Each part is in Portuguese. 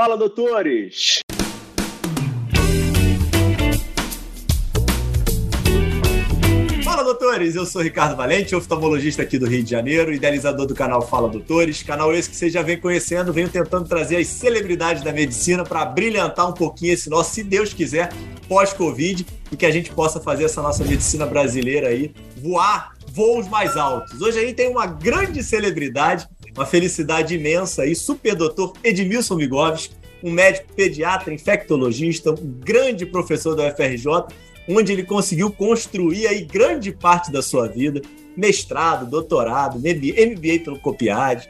Fala, doutores! Fala, doutores! Eu sou Ricardo Valente, oftalmologista aqui do Rio de Janeiro, idealizador do canal Fala Doutores. Canal esse que você já vem conhecendo, venho tentando trazer as celebridades da medicina para brilhantar um pouquinho esse nosso, se Deus quiser, pós-Covid e que a gente possa fazer essa nossa medicina brasileira aí voar voos mais altos. Hoje a gente tem uma grande celebridade, uma felicidade imensa aí, super doutor Edmilson Migoves, um médico pediatra, infectologista, um grande professor da UFRJ, onde ele conseguiu construir aí grande parte da sua vida, mestrado, doutorado, MBA pelo Copiade,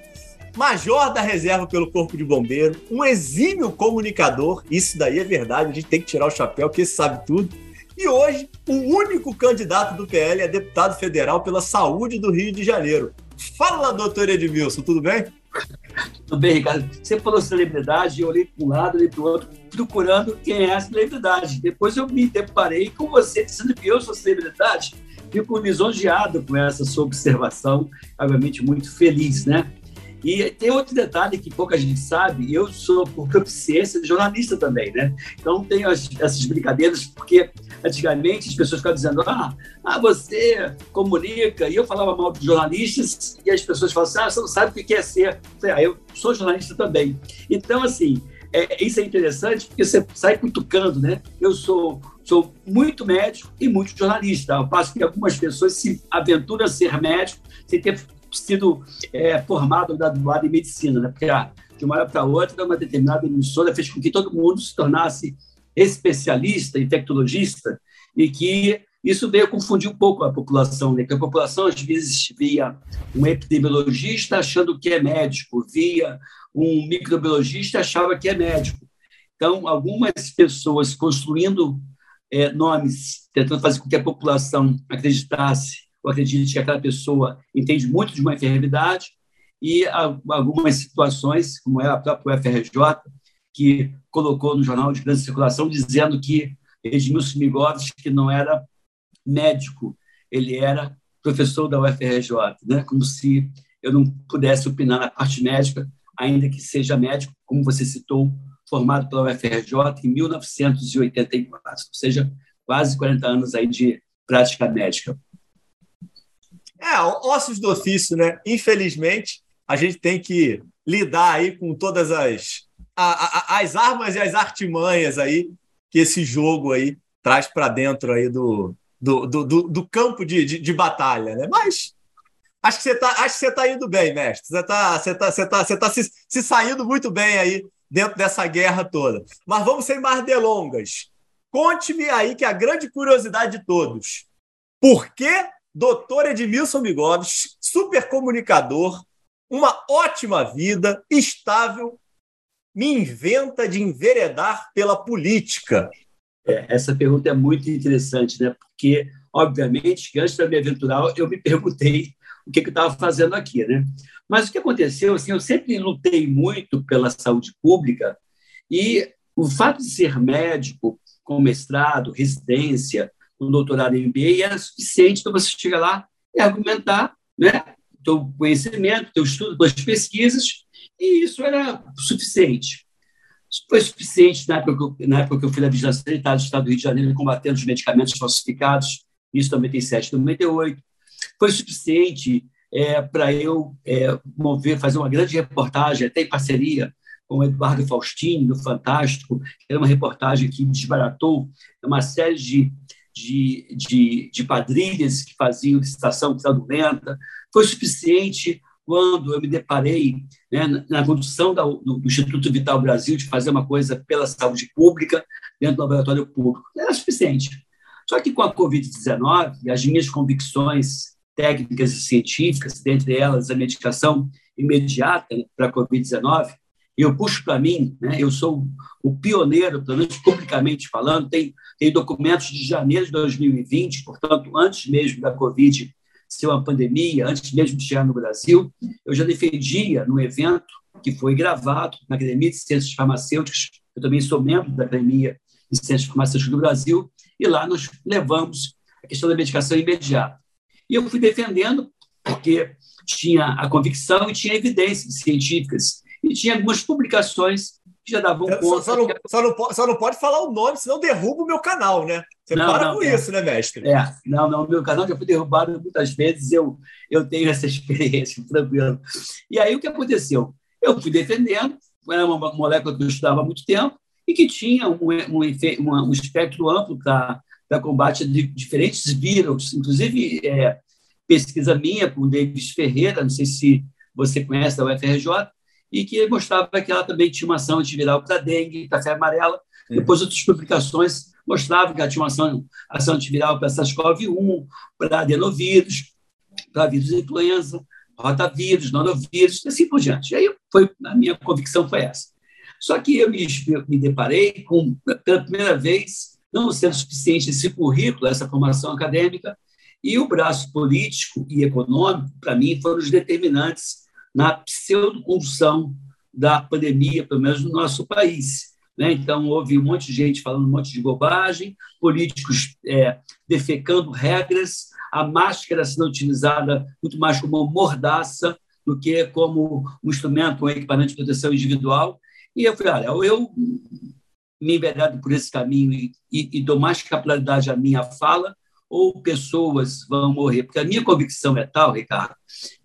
major da reserva pelo Corpo de Bombeiro, um exímio comunicador, isso daí é verdade, a gente tem que tirar o chapéu, que ele sabe tudo. E hoje, o único candidato do PL é deputado federal pela saúde do Rio de Janeiro. Fala, doutor Edmilson, tudo bem? Tudo bem, Ricardo. Você falou celebridade, eu olhei para um lado, olhei para o outro, procurando quem é a celebridade. Depois eu me deparei com você dizendo que eu sou celebridade. Fico lisonjeado com essa sua observação, obviamente muito feliz, né? E tem outro detalhe que pouca gente sabe, eu sou, por proficiência, jornalista também, né? Então tenho as, essas brincadeiras, porque antigamente as pessoas ficavam dizendo, ah, ah, você comunica, e eu falava mal de jornalistas, e as pessoas falavam assim, ah, você não sabe o que é ser. Eu falei, ah, eu sou jornalista também. Então, assim, é, isso é interessante, porque você sai cutucando, né? Eu sou sou muito médico e muito jornalista, ao passo que algumas pessoas se aventuram a ser médico sem ter sido é, formado, graduado em medicina, né? porque de uma hora para outra, uma determinada emissora fez com que todo mundo se tornasse especialista, infectologista, e que isso veio confundir um pouco a população, né? que a população às vezes via um epidemiologista achando que é médico, via um microbiologista achava que é médico. Então, algumas pessoas construindo é, nomes, tentando fazer com que a população acreditasse ou acredite que aquela pessoa entende muito de uma enfermidade, e algumas situações, como é a própria UFRJ, que colocou no jornal de grande circulação dizendo que Edmilson Migoves, que não era médico, ele era professor da UFRJ, né? como se eu não pudesse opinar na parte médica, ainda que seja médico, como você citou, formado pela UFRJ em 1984, ou seja, quase 40 anos aí de prática médica. É, ossos do ofício, né? Infelizmente, a gente tem que lidar aí com todas as, a, a, as armas e as artimanhas aí que esse jogo aí traz para dentro aí do, do, do, do campo de, de, de, batalha, né? Mas acho que você está acho que você tá indo bem, mestre. Você está você tá, você tá, você tá se, se saindo muito bem aí dentro dessa guerra toda. Mas vamos sem mais delongas. Conte-me aí que a grande curiosidade de todos. Por que doutor Edmilson Bigodes, super comunicador, uma ótima vida, estável, me inventa de enveredar pela política? É, essa pergunta é muito interessante, né? Porque, obviamente, antes de me aventurar, eu me perguntei o que, que eu estava fazendo aqui, né? Mas o que aconteceu, assim, eu sempre lutei muito pela saúde pública e o fato de ser médico, com mestrado, residência, um doutorado em MBA era suficiente para você chegar lá e argumentar né, teu conhecimento, teu estudo, tuas pesquisas, e isso era suficiente. Foi suficiente na época, na época que eu fui na Vigilância Sanitária do Estado do Rio de Janeiro, combatendo os medicamentos falsificados, isso em 97, 98. Foi suficiente é, para eu é, mover, fazer uma grande reportagem, até em parceria com o Eduardo Faustini, do Fantástico, que era uma reportagem que desbaratou uma série de de, de, de quadrilhas que faziam licitação fraudulenta. Foi suficiente quando eu me deparei né, na condução da, do, do, Instituto Vital Brasil de fazer uma coisa pela saúde pública dentro do laboratório público. Era suficiente. Só que com a Covid-19, as minhas convicções técnicas e científicas, dentre elas a medicação imediata para a Covid-19, eu puxo para mim, né, eu sou o pioneiro, pelo menos publicamente falando, tem, tem documentos de janeiro de 2020, portanto, antes mesmo da Covid ser uma pandemia, antes mesmo de chegar no Brasil, eu já defendia no evento que foi gravado na Academia de Ciências Farmacêuticas, eu também sou membro da Academia de Ciências Farmacêuticas do Brasil, e lá nós levamos a questão da medicação imediata. E eu fui defendendo porque tinha a convicção e tinha evidências científicas e tinha algumas publicações que já davam conta. Só, não, só, não, só não pode falar o nome, senão derruba o meu canal, né? Você não, para com é. isso, né, mestre? É, não, não, meu canal já foi derrubado muitas vezes, eu, eu tenho essa experiência, tranquilo. E aí o que aconteceu? Eu fui defendendo, era uma molécula que eu estudava há muito tempo e que tinha um, um, um espectro amplo para combate de diferentes vírus, inclusive é, pesquisa minha com o Davis Ferreira, não sei se você conhece da UFRJ, e que mostrava que ela também tinha uma ação antiviral para dengue, para febre amarela. Uhum. Depois, outras publicações mostravam que ela tinha uma ação, ação antiviral para SARS-CoV-1, para adenovírus, para vírus de influenza, rotavírus, nonovírus, e assim por diante. E aí, foi, a minha convicção foi essa. Só que eu me, me deparei com, pela primeira vez, não sendo suficiente esse currículo, essa formação acadêmica, e o braço político e econômico, para mim, foram os determinantes na pseudo-condução da pandemia, pelo menos no nosso país. Né? Então, houve um monte de gente falando um monte de bobagem, políticos é, defecando regras, a máscara sendo utilizada muito mais como mordaça do que como um instrumento, um equipamento de proteção individual. E eu falei, olha, eu me enveredo por esse caminho e, e, e dou mais capilaridade à minha fala, ou pessoas vão morrer? Porque a minha convicção é tal, Ricardo,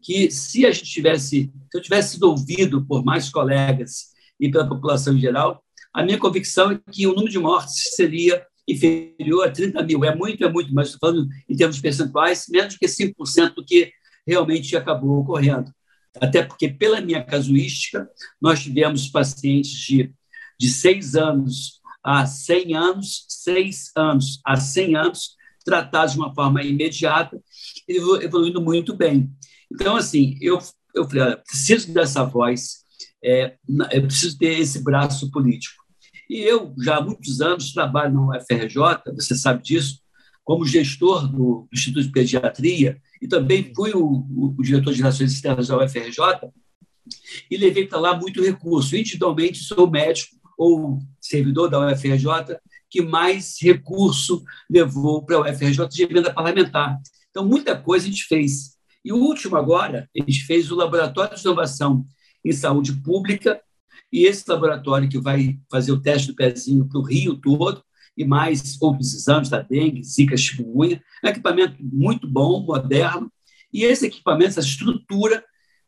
que se a gente tivesse, se eu tivesse sido ouvido por mais colegas e pela população em geral, a minha convicção é que o número de mortes seria inferior a 30 mil. É muito, é muito, mas estou falando em termos percentuais, menos que 5% do que realmente acabou ocorrendo. Até porque, pela minha casuística, nós tivemos pacientes de, de 6 anos a 100 anos, 6 anos a 100 anos, tratados de uma forma imediata, evoluindo muito bem. Então, assim, eu, eu falei, olha, preciso dessa voz, é, eu preciso ter esse braço político. E eu, já há muitos anos, trabalho na UFRJ, você sabe disso, como gestor do Instituto de Pediatria, e também fui o, o, o diretor de Relações Externas da UFRJ, e levei para lá muito recurso. Individualmente, sou médico ou servidor da UFRJ, que mais recurso levou para a UFRJ de emenda parlamentar. Então, muita coisa a gente fez. E o último agora, a gente fez o Laboratório de Inovação em Saúde Pública, e esse laboratório que vai fazer o teste do pezinho para o Rio todo, e mais outros exames da dengue, zika, chikungunya, um equipamento muito bom, moderno, e esse equipamento, essa estrutura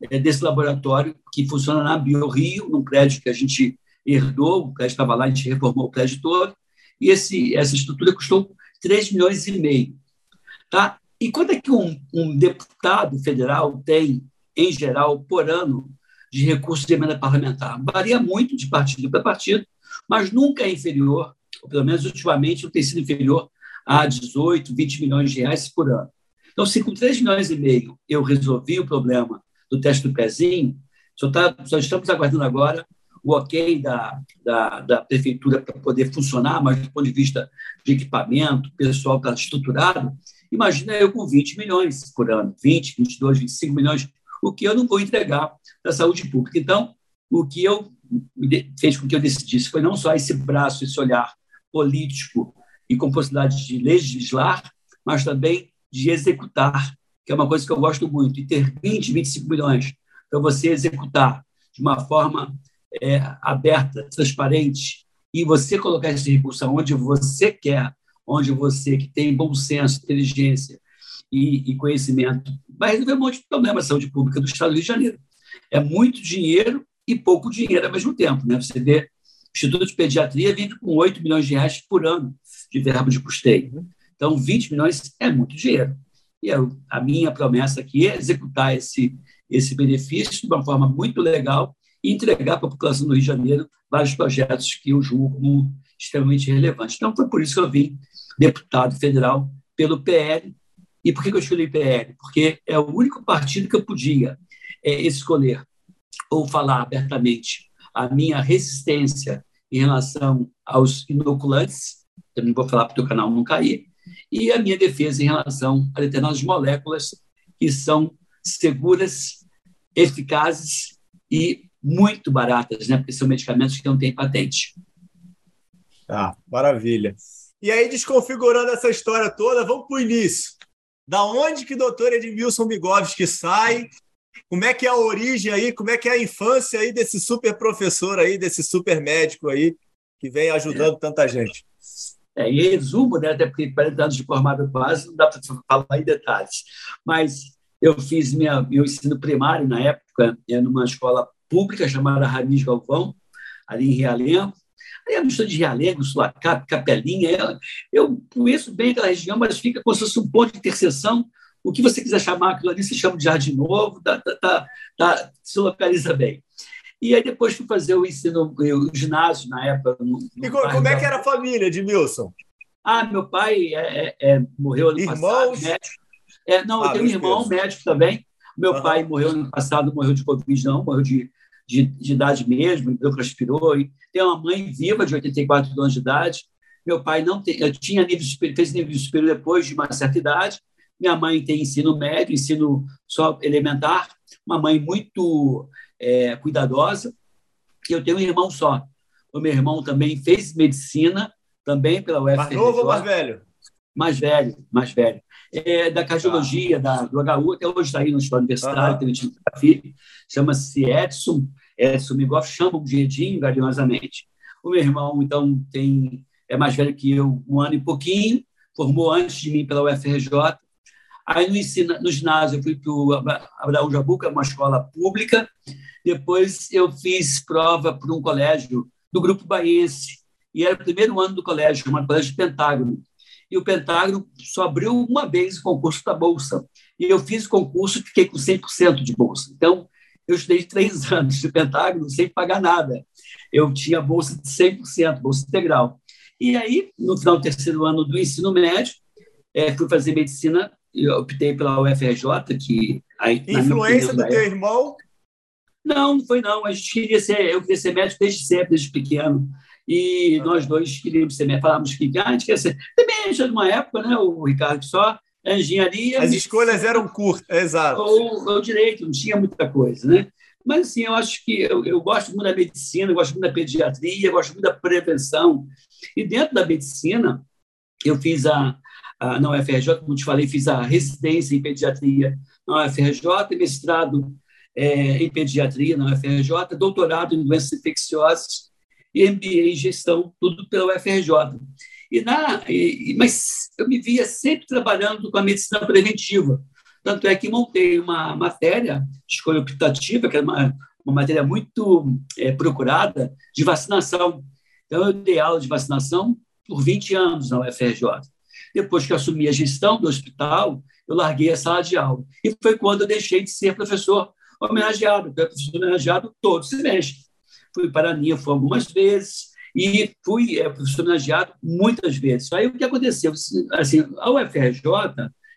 é, desse laboratório, que funciona na BioRio, num prédio que a gente herdou, o prédio estava lá, a gente reformou o prédio todo, e esse, essa estrutura custou 3 milhões e meio. Tá? E quanto é que um, um deputado federal tem, em geral, por ano, de recursos de emenda parlamentar? Varia muito de partido para partido, mas nunca é inferior, ou pelo menos ultimamente não tem sido inferior a 18, 20 milhões de reais por ano. Então, se com 3 milhões e meio eu resolvi o problema do teste do pezinho, só, tá, só estamos aguardando agora o ok da, da, da prefeitura para poder funcionar, mas do ponto de vista de equipamento, pessoal está estruturado, imagina eu com 20 milhões por ano, 20, 22, 25 milhões, o que eu não vou entregar para a saúde pública. Então, o que eu fez com que eu decidisse foi não só esse braço, esse olhar político e com possibilidade de legislar, mas também de executar, que é uma coisa que eu gosto muito, e ter 20, 25 milhões para você executar de uma forma é, aberta, transparente, e você colocar esse recurso onde você quer, onde você que tem bom senso, inteligência e, e conhecimento, vai resolver um monte de problemas de saúde pública do Estado do Rio de Janeiro. É muito dinheiro e pouco dinheiro ao mesmo tempo. Né? Você vê, o Instituto de Pediatria vive com 8 milhões de reais por ano de verbo de custeio. Então, 20 milhões é muito dinheiro. E eu, a minha promessa aqui é executar esse, esse benefício de uma forma muito legal e entregar para a população do Rio de Janeiro vários projetos que eu julgo extremamente relevantes. Então, foi por isso que eu vim deputado federal pelo PL. E por que eu escolhi PL? Porque é o único partido que eu podia é, escolher ou falar abertamente a minha resistência em relação aos inoculantes, também vou falar para o canal não cair, e a minha defesa em relação a determinadas moléculas que são seguras, eficazes e muito baratas, né? Porque são medicamentos que não têm patente. Tá, maravilha. E aí, desconfigurando essa história toda, vamos para o início. Da onde que o doutor Edmilson Bigovski sai como é que é a origem aí, como é que é a infância aí desse super professor aí, desse super médico aí, que vem ajudando é. tanta gente? É, em resumo, né, até porque 40 anos de formado quase, não dá para falar em detalhes, mas eu fiz minha, meu ensino primário na época é, numa escola pública chamada Ramis Galvão, ali em Realengo, Aí a mistura de Realengo, Sulacap, Capelinha, eu, conheço bem aquela região, mas fica como se fosse um ponto de interseção. O que você quiser chamar aquilo ali, se chama de Jardim Novo, tá, tá, tá, tá, se localiza bem. E aí depois fui fazer o ensino, o ginásio na época. No, no e como é que era a família de Milson? Ah, meu pai é, é, é morreu ano Irmãos? passado, médico. É, não, ah, eu tenho um irmão Deus. médico também. Meu uhum. pai morreu ano passado, morreu de Covid, não, morreu de, de, de idade mesmo, respirou. E tem uma mãe viva de 84 anos de idade. Meu pai não tem, eu tinha nível superior, fez nível superior depois de uma certa idade. Minha mãe tem ensino médio, ensino só elementar. Uma mãe muito é, cuidadosa. E eu tenho um irmão só. O meu irmão também fez medicina, também pela UFRJ. Mais novo ou mais velho? Mais velho, mais velho. É, da cardiologia, da, do HU, até hoje está aí no Hospital Universitário, uhum. tem chama-se Edson, Edson Migoff, chamam de Edinho, carinhosamente. O meu irmão, então, tem é mais velho que eu, um ano e pouquinho, formou antes de mim pela UFRJ. Aí no, ensino, no ginásio eu fui para o Abraão Jabuca, uma escola pública, depois eu fiz prova para um colégio do Grupo Baiense, e era o primeiro ano do colégio, chamado Colégio de Pentágono. E o Pentágono só abriu uma vez o concurso da Bolsa. E eu fiz o concurso e fiquei com 100% de bolsa. Então, eu estudei três anos de Pentágono sem pagar nada. Eu tinha bolsa de 100%, bolsa integral. E aí, no final do terceiro ano do ensino médio, é, fui fazer medicina e optei pela UFRJ, que... Aí, Influência opinião, do teu irmão não, não foi não. A gente queria ser, eu queria ser médico desde sempre, desde pequeno. E nós dois queríamos ser médicos, falávamos que ah, a gente queria ser. Também já numa época, né, o Ricardo, só engenharia. As escolhas eram curtas, exato. Ou, ou direito, não tinha muita coisa, né? Mas, assim, eu acho que eu, eu gosto muito da medicina, gosto muito da pediatria, gosto muito da prevenção. E dentro da medicina, eu fiz a, a na UFRJ, como te falei, fiz a residência em pediatria na UFRJ, mestrado é, em pediatria na UFRJ, doutorado em doenças infecciosas e MBA em gestão, tudo pela UFRJ. E na, e, mas eu me via sempre trabalhando com a medicina preventiva. Tanto é que montei uma matéria de escolha optativa, que era uma, uma matéria muito é, procurada, de vacinação. Então, eu dei aula de vacinação por 20 anos na UFRJ. Depois que assumi a gestão do hospital, eu larguei a sala de aula. E foi quando eu deixei de ser professor homenageado, eu fui homenageado todo semestre. Fui para a NIFO algumas vezes e fui é, homenageado muitas vezes. Aí o que aconteceu? Assim, a UFRJ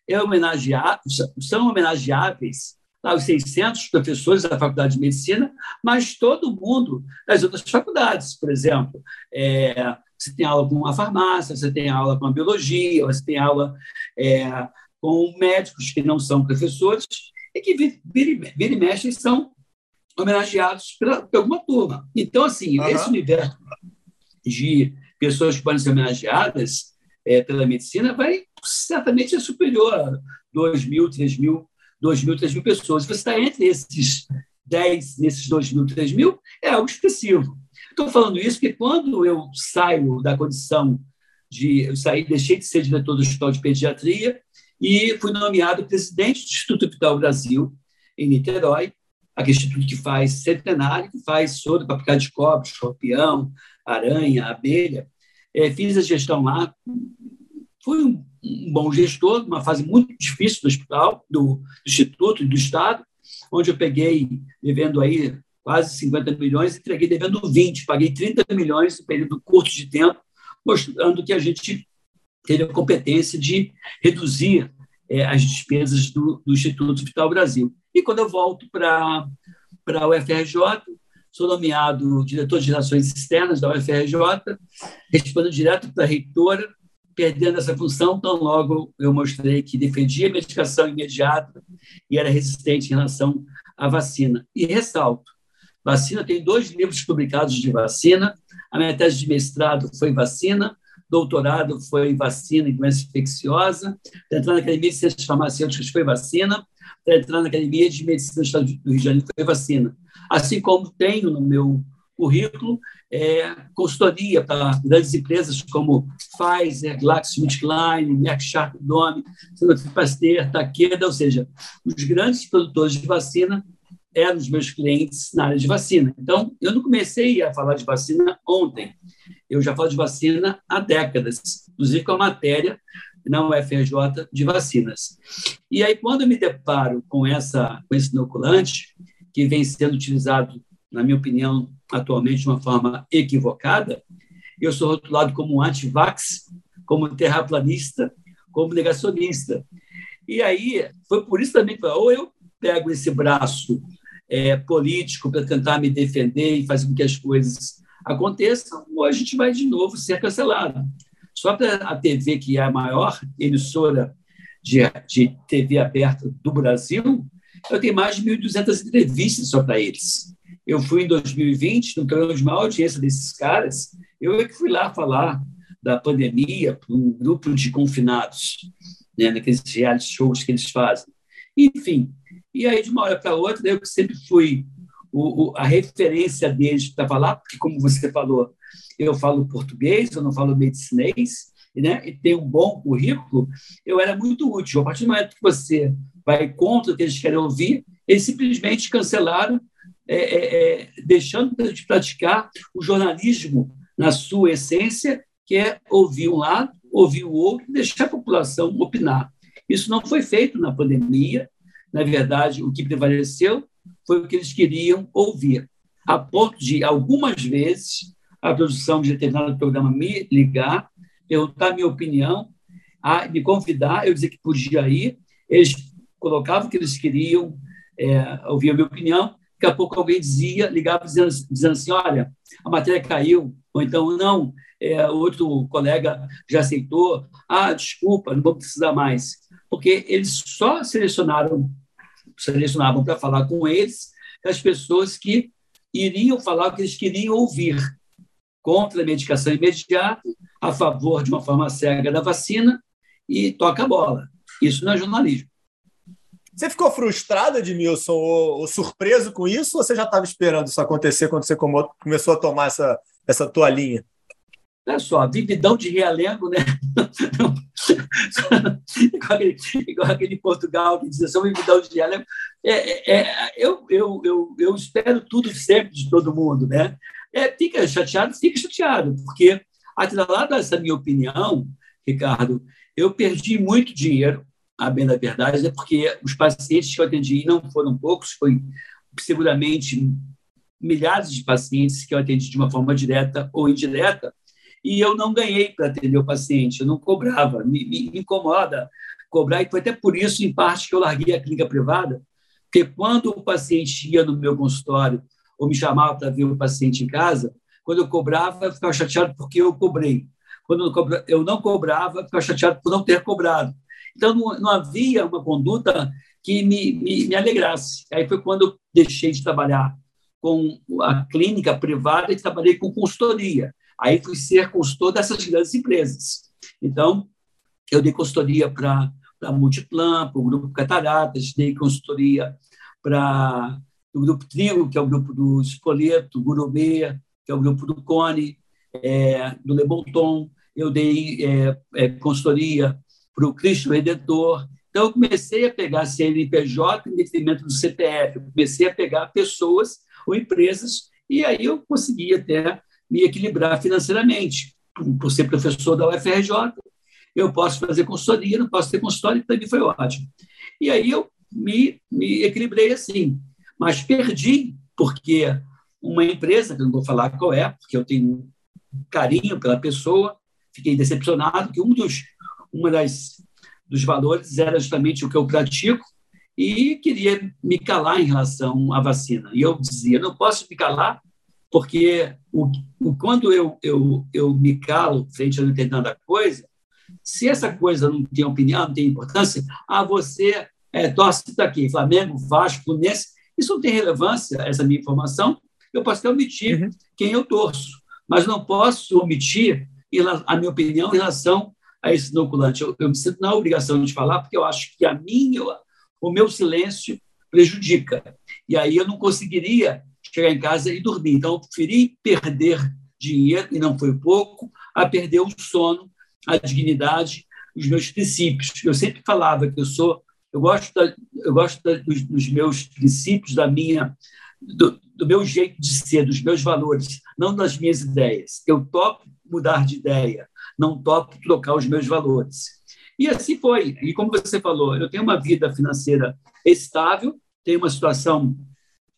é homenageado, são homenageáveis os 600 professores da Faculdade de Medicina, mas todo mundo das outras faculdades, por exemplo. É, você tem aula com a farmácia, você tem aula com a biologia, você tem aula é, com médicos que não são professores, e que vira, vira e mexe são homenageados pela, por alguma turma. Então, assim, uhum. esse universo de pessoas que podem ser homenageadas é, pela medicina vai certamente ser superior a 2 mil, 3 mil, 2 mil, 3 mil pessoas. Você está entre esses 10, nesses 2 mil, 3 mil, é algo expressivo. Estou falando isso porque quando eu saio da condição de. Eu saí, deixei de ser diretor do Hospital de Pediatria e fui nomeado presidente do Instituto Vital Brasil, em Niterói, aquele instituto que faz centenário, que faz soro para picar de cobre, escorpião, aranha, abelha. É, fiz a gestão lá, fui um, um, bom gestor, uma fase muito difícil do hospital, do, do instituto e do Estado, onde eu peguei, devendo aí quase 50 milhões, entreguei devendo 20, paguei 30 milhões em período curto de tempo, mostrando que a gente teve a competência de reduzir é, as despesas do, do, Instituto Vital Brasil. E quando eu volto para a UFRJ, sou nomeado diretor de relações externas da UFRJ, respondendo direto para a reitora, perdendo essa função, tão logo eu mostrei que defendia a medicação imediata e era resistente em relação à vacina. E ressalto, vacina tem dois livros publicados de vacina, a minha tese de mestrado foi vacina, doutorado foi vacina e doença infecciosa, para entrar na Academia de Ciências Farmacêuticas foi vacina, para entrar na Academia de Medicina do Estado do Rio de Janeiro foi vacina. Assim como tenho no meu currículo é, consultoria para grandes empresas como Pfizer, GlaxoSmithKline, Merck Sharp Dome, Sanofi Pasteur, Takeda, ou seja, os grandes produtores de vacina eram os meus clientes na área de vacina. Então, eu não comecei a falar de vacina ontem. Eu já falo de vacina há décadas, inclusive com a matéria na UFRJ de vacinas. E aí, quando eu me deparo com, essa, com esse inoculante, que vem sendo utilizado, na minha opinião, atualmente de uma forma equivocada, eu sou rotulado como anti-vax, como terraplanista, como negacionista. E aí, foi por isso também que ou eu pego esse braço é, político para tentar me defender e fazer com que as coisas aconteçam, ou a gente vai de novo ser cancelado. Só para a TV, que é a maior emissora de, de TV aberta do Brasil, eu tenho mais de 1.200 entrevistas só para eles. Eu fui em 2020, no programa de maior audiência desses caras, eu é que fui lá falar da pandemia para um grupo de confinados, né, naqueles reality shows que eles fazem. Enfim, e aí, de uma hora para outra, eu que sempre fui o, o, a referência deles para falar, porque, como você falou, eu falo português, eu não falo medicinês, né, e tenho um bom currículo, eu era muito útil. A partir do momento que você vai contra o que eles querem ouvir, eles simplesmente cancelaram, é, é, é deixando de praticar o jornalismo na sua essência, que é ouvir um lado, ouvir o outro, deixar a população opinar. Isso não foi feito na pandemia, na verdade, o que prevaleceu foi o que eles queriam ouvir, a ponto de, algumas vezes, a produção de determinado programa me ligar, perguntar a minha opinião, a me convidar, eu dizer que podia ir, eles colocavam o que eles queriam, é, ouvir a minha opinião, daqui a pouco alguém dizia, ligava dizendo, dizendo assim, olha, a matéria caiu, ou então, não, é, outro colega já aceitou, ah, desculpa, não vou precisar mais porque eles só selecionaram, selecionavam para falar com eles as pessoas que iriam falar o que eles queriam ouvir contra a medicação imediata, a favor de uma forma cega da vacina e toca a bola. Isso não é jornalismo. Você ficou frustrado, Edmilson, ou, ou surpreso com isso, ou você já estava esperando isso acontecer quando você começou a tomar essa, essa toalhinha? Olha só, vividão de realengo, né? igual, aquele, igual aquele Portugal que diz assim, vividão de realengo. É, é, é, eu, eu, eu, eu espero tudo sempre de todo mundo, né? É, fica chateado, fica chateado, porque, atrelado a essa minha opinião, Ricardo, eu perdi muito dinheiro, a bem da verdade, é porque os pacientes que eu atendi não foram poucos, foi seguramente milhares de pacientes que eu atendi de uma forma direta ou indireta, e eu não ganhei para atender o paciente, eu não cobrava. Me, me, me, incomoda cobrar, e foi até por isso, em parte, que eu larguei a clínica privada, porque quando o paciente ia no meu consultório ou me chamava para ver o paciente em casa, quando eu cobrava, eu ficava chateado porque eu cobrei. Quando eu não cobrava, eu ficava chateado por não ter cobrado. Então, não, não havia uma conduta que me, me, me alegrasse. Aí foi quando eu deixei de trabalhar com a clínica privada e trabalhei com consultoria. Aí fui ser consultor dessas grandes empresas. Então, eu dei consultoria para a Multiplan, para o Grupo Cataratas, dei consultoria para o Grupo Trigo, que é o grupo do Espoleto, Gourmet, que é o grupo do Cone, é, do Le Bonton. Eu dei é, é, consultoria para o Cristo Redentor. Então, eu comecei a pegar CNPJ em detrimento do CPF. Eu comecei a pegar pessoas ou empresas, e aí eu consegui até me equilibrar financeiramente. Por ser professor da UFRJ, eu posso fazer consultoria, não posso ter consultório, para mim foi ótimo. E aí eu me, me equilibrei assim, mas perdi, porque uma empresa, que eu não vou falar qual é, porque eu tenho carinho pela pessoa, fiquei decepcionado que um dos, uma das, dos valores era justamente o que eu pratico, e queria me calar em relação à vacina. E eu dizia, não posso me calar porque o, o, quando eu, eu, eu me calo frente a determinada coisa, se essa coisa não tem opinião, não tem importância, ah, você é, torce daqui, Flamengo, Vasco, Fluminense, isso não tem relevância, essa minha informação, eu posso até omitir uhum. quem eu torço, mas não posso omitir a minha opinião em relação a esse inoculante. Eu, eu me sinto na obrigação de falar, porque eu acho que a minha, o meu silêncio prejudica. E aí eu não conseguiria chegar em casa e dormir. Então, eu preferi perder dinheiro, e não foi pouco, a perder o sono, a dignidade, os meus princípios. Eu sempre falava que eu sou, eu gosto, da, eu gosto da, dos, dos, meus princípios, da minha, do, do meu jeito de ser, dos meus valores, não das minhas ideias. Eu topo mudar de ideia, não topo trocar os meus valores. E assim foi. E como você falou, eu tenho uma vida financeira estável, tenho uma situação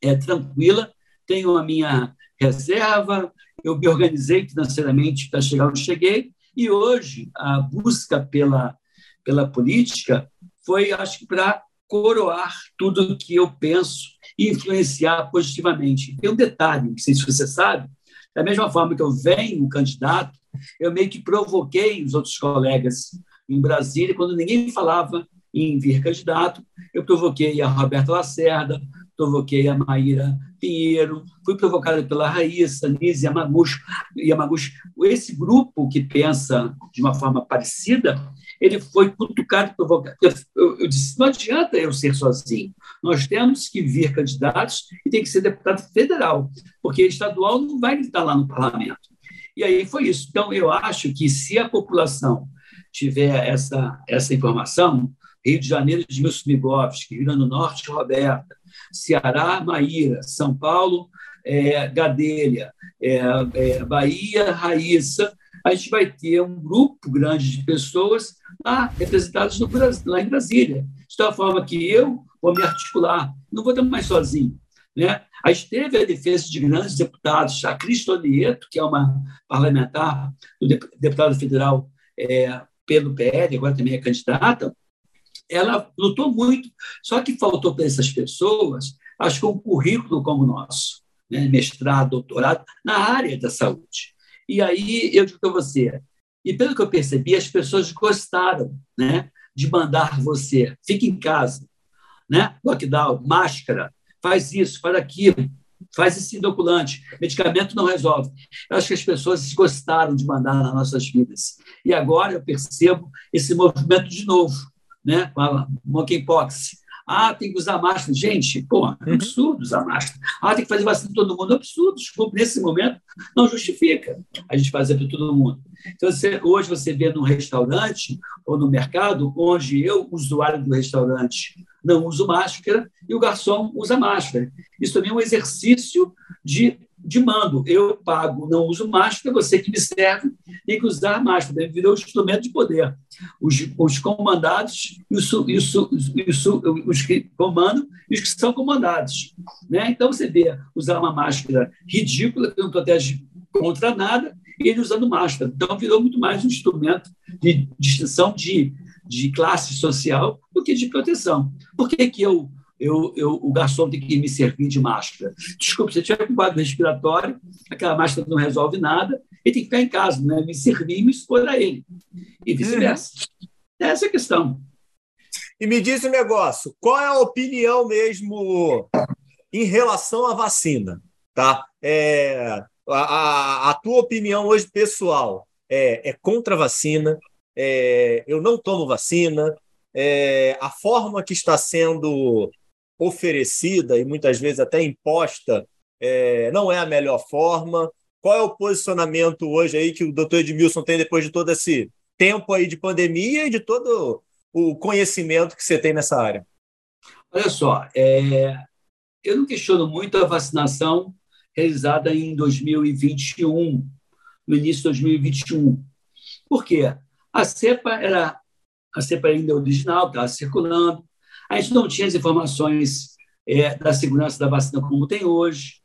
é, tranquila, tenho a minha reserva, eu me organizei financeiramente para chegar onde cheguei, e hoje a busca pela, pela política foi, acho que, para coroar tudo que eu penso e influenciar positivamente. Tem um detalhe, não sei se você sabe, da mesma forma que eu venho candidato, eu meio que provoquei os outros colegas em Brasília, quando ninguém falava em vir candidato, eu provoquei a Roberta Lacerda, provoquei a Maíra Pinheiro, fui provocado pela Raíssa, Nise Yamaguchi. Esse grupo que pensa de uma forma parecida, ele foi cutucado provocado. Eu, eu, disse, não adianta eu ser sozinho. Nós temos que vir candidatos e tem que ser deputado federal, porque estadual não vai estar lá no parlamento. E aí foi isso. Então, eu acho que se a população tiver essa, essa informação, Rio de Janeiro, Edmilson Migovski, Rio Grande do Norte, Roberta, Ceará, Maíra, São Paulo, é, Gadelha, é, é, Bahia, Raíssa, a gente vai ter um grupo grande de pessoas lá representadas no Brasil, lá em Brasília. De tal forma que eu vou me articular, não vou estar mais sozinho. Né? A gente teve a defesa de grandes deputados, a Cristonieto, que é uma parlamentar, deputada federal é, pelo PL, agora também é candidata, ela lutou muito, só que faltou para essas pessoas, acho que um currículo como o nosso, né? mestrado, doutorado, na área da saúde. E aí eu digo para você, e pelo que eu percebi, as pessoas gostaram né, de mandar você, fique em casa, né? lockdown, máscara, faz isso, faz aquilo, faz esse inoculante, medicamento não resolve. Eu acho que as pessoas gostaram de mandar nas nossas vidas. E agora eu percebo esse movimento de novo né, com a monkeypox. Ah, tem que usar máscara. Gente, pô, é um absurdo usar máscara. Ah, tem que fazer vacina para todo mundo. É absurdo. Desculpa, nesse momento não justifica a gente fazer para todo mundo. Então, você, hoje você vê num restaurante ou no mercado, onde eu, usuário do restaurante, não uso máscara e o garçom usa máscara. Isso também é um exercício de de mando. Eu pago, não uso máscara, você que me serve tem que usar máscara, virou um instrumento de poder. Os, os comandados e os, os, os, os que comandam e os que são comandados. Né? Então, você vê usar uma máscara ridícula, que não protege contra nada, e ele usando máscara. Então, virou muito mais um instrumento de distinção de, de classe social do que de proteção. Por que, que eu eu, eu, o garçom tem que me servir de máscara. Desculpa, se tiver com quadro respiratório, aquela máscara não resolve nada, ele tem que ficar em casa, né? me servir e me expor a ele. E vice-versa. Uhum. Essa é a questão. E me diz um negócio, qual é a opinião mesmo em relação à vacina? Tá? É, a, a, a tua opinião hoje pessoal é, é contra a vacina, é, eu não tomo vacina, é, a forma que está sendo oferecida e muitas vezes até imposta é, não é a melhor forma. Qual é o posicionamento hoje aí que o doutor Edmilson tem depois de todo esse tempo aí de pandemia e de todo o conhecimento que você tem nessa área? Olha só, é, eu não questiono muito a vacinação realizada em 2021, no início de 2021. Por quê? A cepa era a cepa ainda original, estava circulando, a gente não tinha as informações é, da segurança da vacina como tem hoje.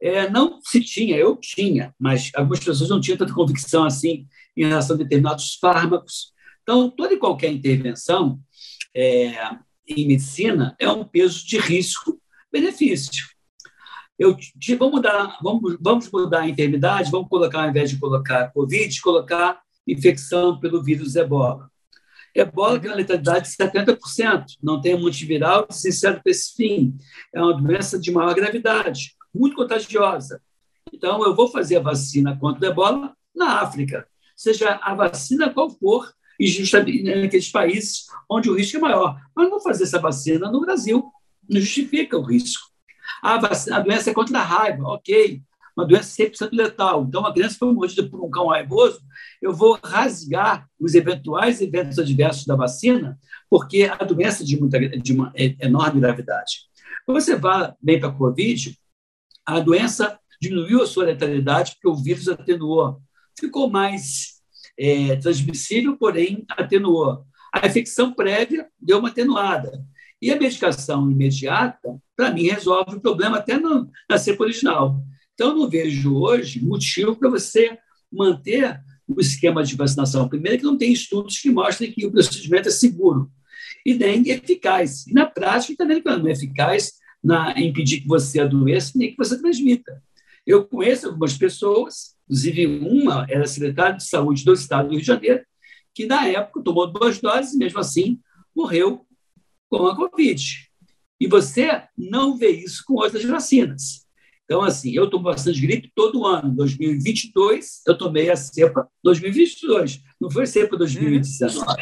É, não se tinha, eu tinha, mas algumas pessoas não tinham tanta convicção assim em relação a determinados fármacos. Então, toda e qualquer intervenção é, em medicina é um peso de risco-benefício. Eu, vamos, mudar, vamos, vamos mudar a enfermidade, vamos colocar, ao invés de colocar Covid, colocar infecção pelo vírus ebola. Ebola tem uma letalidade de 70%, não tem antiviral licenciado para esse fim. É uma doença de maior gravidade, muito contagiosa. Então, eu vou fazer a vacina contra o ebola na África. seja a vacina qual for, e justamente naqueles países onde o risco é maior. Mas não fazer essa vacina no Brasil não justifica o risco. A, vacina, a doença é contra a raiva, ok, uma doença 100% letal. Então, uma criança foi mordida por um cão raivoso, eu vou rasgar os eventuais eventos adversos da vacina, porque a doença é de, muita, de uma enorme gravidade. Quando você vai bem para a Covid, a doença diminuiu a sua letalidade porque o vírus atenuou. Ficou mais é, transmissível, porém atenuou. A infecção prévia deu uma atenuada. E a medicação imediata, para mim, resolve o problema até no, na cepa original. Então, eu não vejo hoje motivo para você manter o esquema de vacinação. Primeiro, que não tem estudos que mostrem que o procedimento é seguro e nem eficaz. E na prática, também não é eficaz na impedir que você adoeça nem que você transmita. Eu conheço algumas pessoas, inclusive uma era secretária de saúde do estado do Rio de Janeiro, que na época tomou duas doses e mesmo assim morreu com a Covid. E você não vê isso com outras vacinas. Então, assim, eu tomo bastante gripe todo ano. 2022, eu tomei a cepa 2022, não foi cepa 2019. Uhum.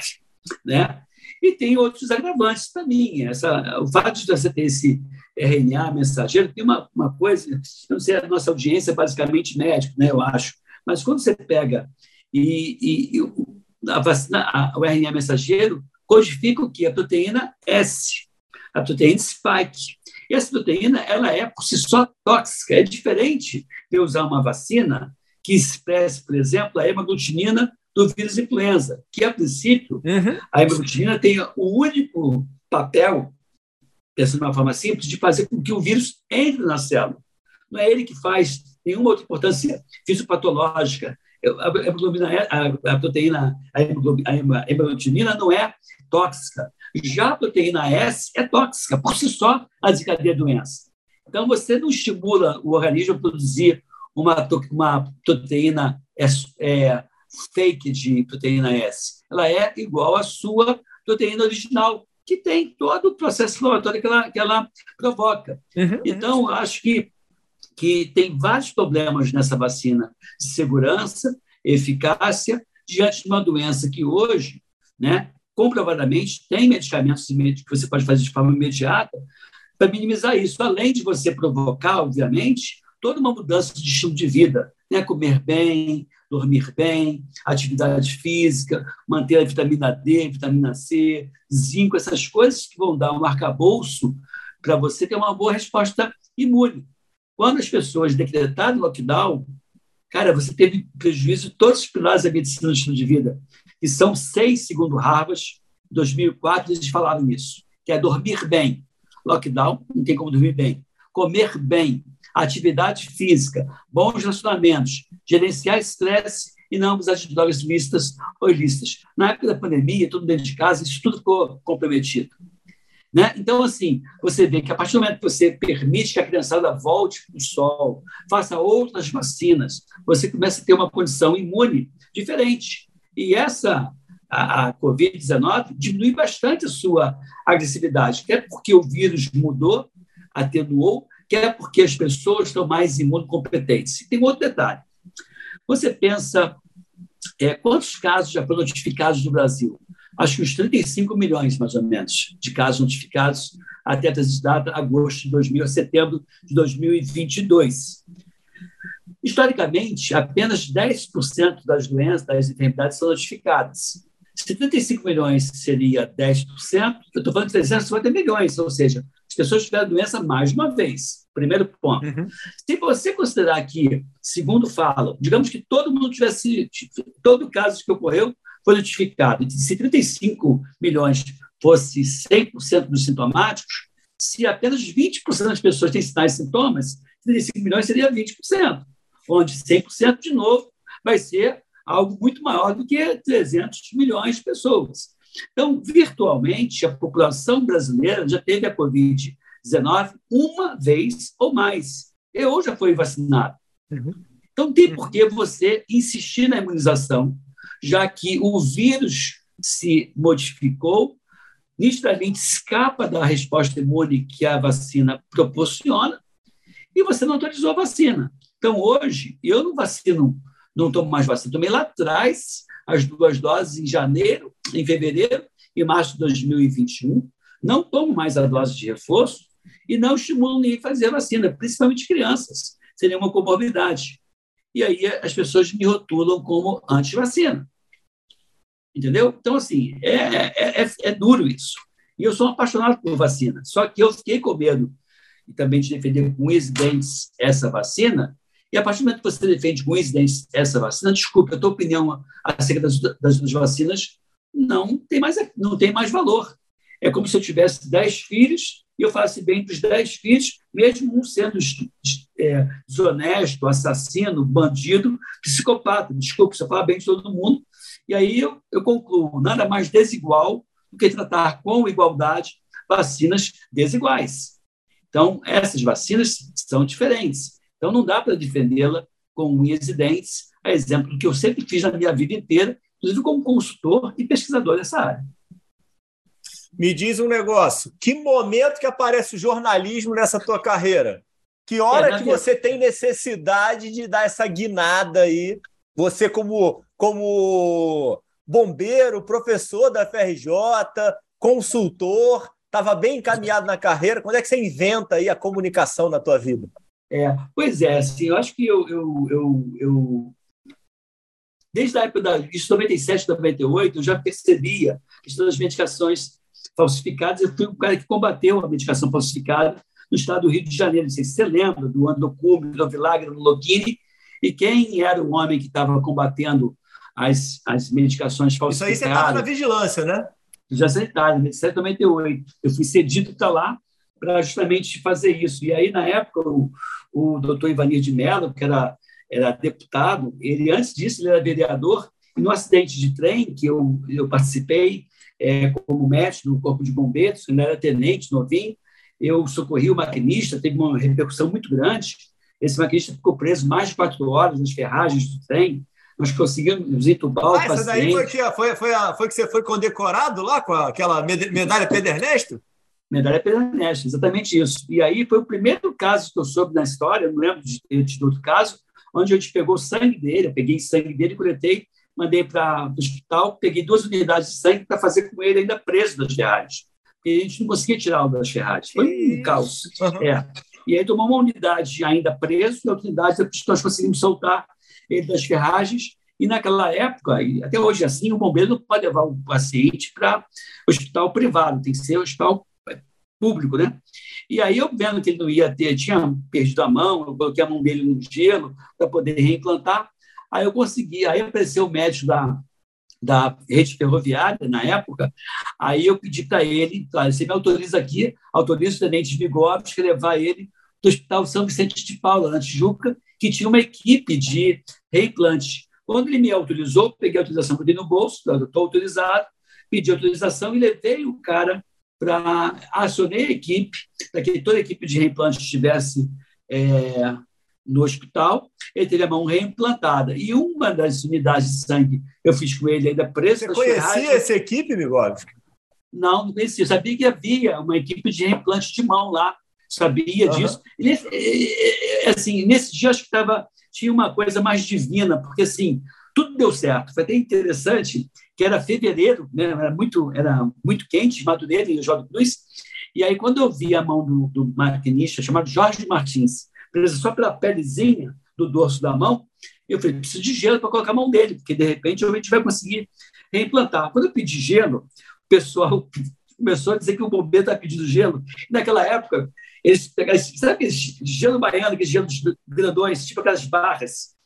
Né? E tem outros agravantes também. Essa, o fato de você ter esse RNA mensageiro tem uma, uma coisa, eu não sei, a nossa audiência é basicamente médico, né, eu acho, mas quando você pega e, e, e a vacina, a, o RNA mensageiro codifica o que? A proteína S, a proteína spike. E essa proteína, ela é por si só tóxica, é diferente de usar uma vacina que expresse, por exemplo, a hemaglutinina do vírus influenza, que, a princípio, uhum. a hemaglutinina tem o único papel, pensando de uma forma simples, de fazer com que o vírus entre na célula. Não é ele que faz nenhuma outra importância fisiopatológica. A, a, a proteína, a hemaglutinina não é tóxica. Já a proteína S é tóxica, por si só, a desencadeia doença. Então, você não estimula o organismo a produzir uma, uma proteína é, fake de proteína S. Ela é igual à sua proteína original, que tem todo o processo inflamatório que ela, que ela provoca. Uhum. Então, acho que, que tem vários problemas nessa vacina segurança, eficácia, diante de uma doença que hoje, né, comprovadamente, tem medicamentos que você pode fazer de forma imediata para minimizar isso, além de você provocar, obviamente, toda uma mudança de estilo de vida, né? comer bem, dormir bem, atividade física, manter a vitamina D, vitamina C, zinco, essas coisas que vão dar um arcabouço para você ter uma boa resposta imune. Quando as pessoas decretaram lockdown, cara, você teve prejuízo de todos os pilares da medicina do estilo de vida, que são seis, segundo Harvard, em 2004, eles falaram isso, que é dormir bem. Lockdown, não tem como dormir bem. Comer bem, atividade física, bons relacionamentos, gerenciar estresse e não abusar de drogas mistas ou ilícitas. Na época da pandemia, tudo dentro de casa, isso tudo ficou comprometido. Né? Então, assim, você vê que a partir do momento que você permite que a criançada volte para o sol, faça outras vacinas, você começa a ter uma condição imune diferente. E essa, a, a Covid-19, diminui bastante a sua agressividade, quer porque o vírus mudou, atenuou, quer porque as pessoas estão mais imunocompetentes. E tem outro detalhe. Você pensa é, quantos casos já foram notificados no Brasil? Acho que uns 35 milhões, mais ou menos, de casos notificados até essa data, agosto de 2000, setembro de 2022. Historicamente, apenas 10% das doenças, das enfermidades são notificadas. Se 35 milhões seria 10%, eu estou falando de 350 milhões, ou seja, as pessoas tiveram a doença mais uma vez. Primeiro ponto. Uhum. Se você considerar que, segundo falam, digamos que todo mundo tivesse, todo caso que ocorreu foi notificado, se 35 milhões fosse 100% dos sintomáticos, se apenas 20% das pessoas têm sinais e sintomas, 35 milhões seria 20%, onde 100% de novo vai ser algo muito maior do que 300 milhões de pessoas. Então, virtualmente, a população brasileira já teve a Covid-19 uma vez ou mais. Eu já fui vacinado. Uhum. Então, tem por que você insistir na imunização, já que o vírus se modificou, nitidamente escapa da resposta imune que a vacina proporciona, e você não autorizou a vacina. Então, hoje, eu não vacino não tomo mais vacina. Tomei lá atrás as duas doses em janeiro, em fevereiro e março de 2021. Não tomo mais a dose de reforço e não estimulo ninguém a fazer vacina, principalmente crianças, sem nenhuma comorbidade. E aí as pessoas me rotulam como anti-vacina. Entendeu? Então, assim, é, é, é, é duro isso. E eu sou apaixonado por vacina. Só que eu fiquei com medo e também de defender com unhas dentes essa vacina. E a partir do momento que você defende com unhas dentes essa vacina, desculpe, a tua opinião acerca das, das, das vacinas não tem, mais, não tem mais valor. É como se eu tivesse dez filhos e eu falasse bem dos dez filhos, mesmo um sendo é, desonesto, assassino, bandido, psicopata. Desculpe, você fala bem de todo mundo. E aí eu, eu concluo: nada mais desigual do que tratar com igualdade vacinas desiguais. Então, essas vacinas são diferentes. Então, não dá para defendê-la com unhas e dentes, a exemplo do que eu sempre fiz na minha vida inteira, inclusive como consultor e pesquisador dessa área. Me diz um negócio, que momento que aparece o jornalismo nessa tua carreira? Que hora é, que você tem necessidade de dar essa guinada aí? Você como, como bombeiro, professor da FRJ, consultor, estava bem encaminhado na carreira. Quando é que você inventa aí a comunicação na tua vida? É, pois é, assim, eu acho que eu, eu, eu, eu desde a época da, de 97, 98, eu já percebia que das medicações falsificadas. Eu fui o cara que combateu a medicação falsificada no estado do Rio de Janeiro. Não sei se você lembra do Andocume, do Vilagra, do Loquini. E quem era o homem que estava combatendo as, as medicações falsificadas. Isso aí você estava na vigilância, né? Já sentado, em 1998. Eu fui cedido para lá para justamente fazer isso. E aí, na época, o, o doutor Ivanir de Mello, que era, era deputado, ele, antes disso, ele era vereador, e no acidente de trem que eu, eu participei é, como médico no Corpo de Bombeiros, ele era tenente, novinho, eu socorri o maquinista, teve uma repercussão muito grande. Esse maquinista ficou preso mais de quatro horas nas ferragens do trem, nós conseguimos entubar ah, o paciente. Essa daí foi que, foi, foi, a, foi que você foi condecorado lá com aquela medalha Pedro Ernesto? Medalha Pedro Ernesto, exatamente isso. E aí foi o primeiro caso que eu soube na história, não lembro de, de outro caso, onde a gente pegou sangue dele, eu peguei sangue dele, coletei, mandei para o hospital, peguei duas unidades de sangue para fazer com ele ainda preso das ferragens. E a gente não conseguia tirá-lo das ferragens. Foi um caos. Uhum. É. E aí tomou uma unidade ainda preso, e outra unidade nós conseguimos soltar ele das ferragens. E naquela época, e até hoje é assim, o bombeiro não pode levar o paciente para hospital privado, tem que ser hospital público, né? E aí eu vendo que ele não ia ter, tinha perdido a mão, eu coloquei a mão dele no gelo para poder reimplantar. Aí eu consegui, aí apareceu o médico da, da rede ferroviária na época, aí eu pedi para ele, você me autoriza aqui, autoriza o tenente Vigovski levar ele do Hospital São Vicente de Paula, na Tijuca, que tinha uma equipe de reimplante. Quando ele me autorizou, peguei a autorização, botei no bolso, estou autorizado, pedi autorização e levei o cara para acionei a equipe, para que toda a equipe de reimplante estivesse é, no hospital, ele teve a mão reimplantada. E uma das unidades de sangue eu fiz com ele ainda preso. Você conhecia essa equipe, Migovski? Não, não conhecia. Eu sabia que havia uma equipe de reimplante de mão lá, sabia uhum. disso. E nesse, assim, nesse dia acho que tava, tinha uma coisa mais divina, porque assim, tudo deu certo. Foi até interessante que era fevereiro, né? era, muito, era muito quente, Madureira e Jovem Cruz, e aí quando eu vi a mão do, do maquinista, chamado Jorge Martins, presa só pela pelezinha do dorso da mão, eu falei, preciso de gelo para colocar a mão dele, porque de repente a gente vai conseguir reimplantar. Quando eu pedi gelo, o pessoal começou a dizer que o bombeiro está pedindo gelo. E naquela época, eles pegaram, sabe aquele gelo baiano, aqueles gelos grandões, tipo aquelas barras?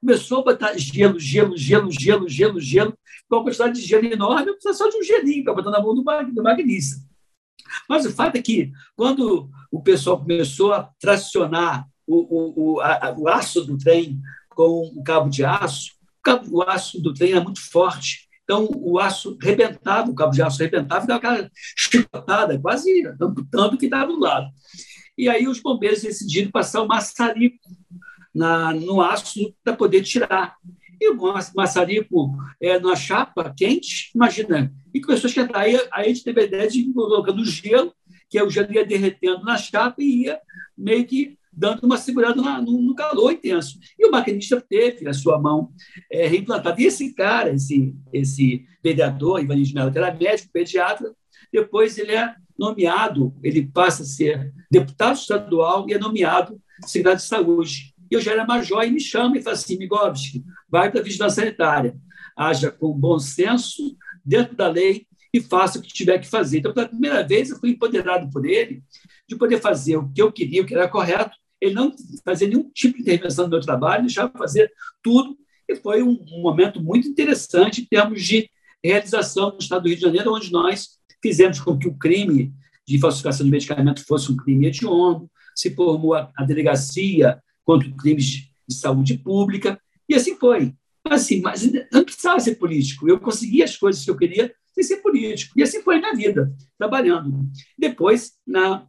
Começou a botar gelo, gelo, gelo, gelo, gelo, gelo, com uma quantidade de gelo enorme, eu precisava só de um gelinho para botar na mão do, do. Mas o fato é que, quando o pessoal começou a tracionar o, o, a, o aço do trem com o cabo de aço, o, cabo, o aço do trem é muito forte. Então, o aço rebentava, o cabo de aço rebentava, dava aquela chicotada, quase amputando o que estava do lado. E aí os bombeiros decidiram passar o maçarico na, no aço para poder tirar. E o maçarico é, na chapa quente, imagina, e começou a esquentar. Aí, aí a gente teve a ideia de colocar no gelo, que é o gelo ia derretendo na chapa e ia meio que dando uma segurada no, no, calor intenso. E o maquinista teve a sua mão é, reimplantada. E esse cara, esse, esse vereador, Ivan Mello, que era médico, pediatra, depois ele é nomeado, ele passa a ser deputado estadual e é nomeado secretário de saúde. Eu já era major e me chama e fala assim, Migovski, vai para a vigilância sanitária. Haja com bom senso, dentro da lei, e faça o que tiver que fazer. Então, pela primeira vez, eu fui empoderado por ele de poder fazer o que eu queria, o que era correto. Ele não fazia nenhum tipo de intervenção no meu trabalho, deixava fazer tudo. E foi um, um momento muito interessante em termos de realização no Estado do Rio de Janeiro, onde nós fizemos com que o crime de falsificação de medicamento fosse um crime hediondo, se formou a, a delegacia contra crimes de saúde pública, e assim foi. Assim, mas não precisava ser político. Eu conseguia as coisas que eu queria sem ser político. E assim foi a minha vida, trabalhando. Depois, na,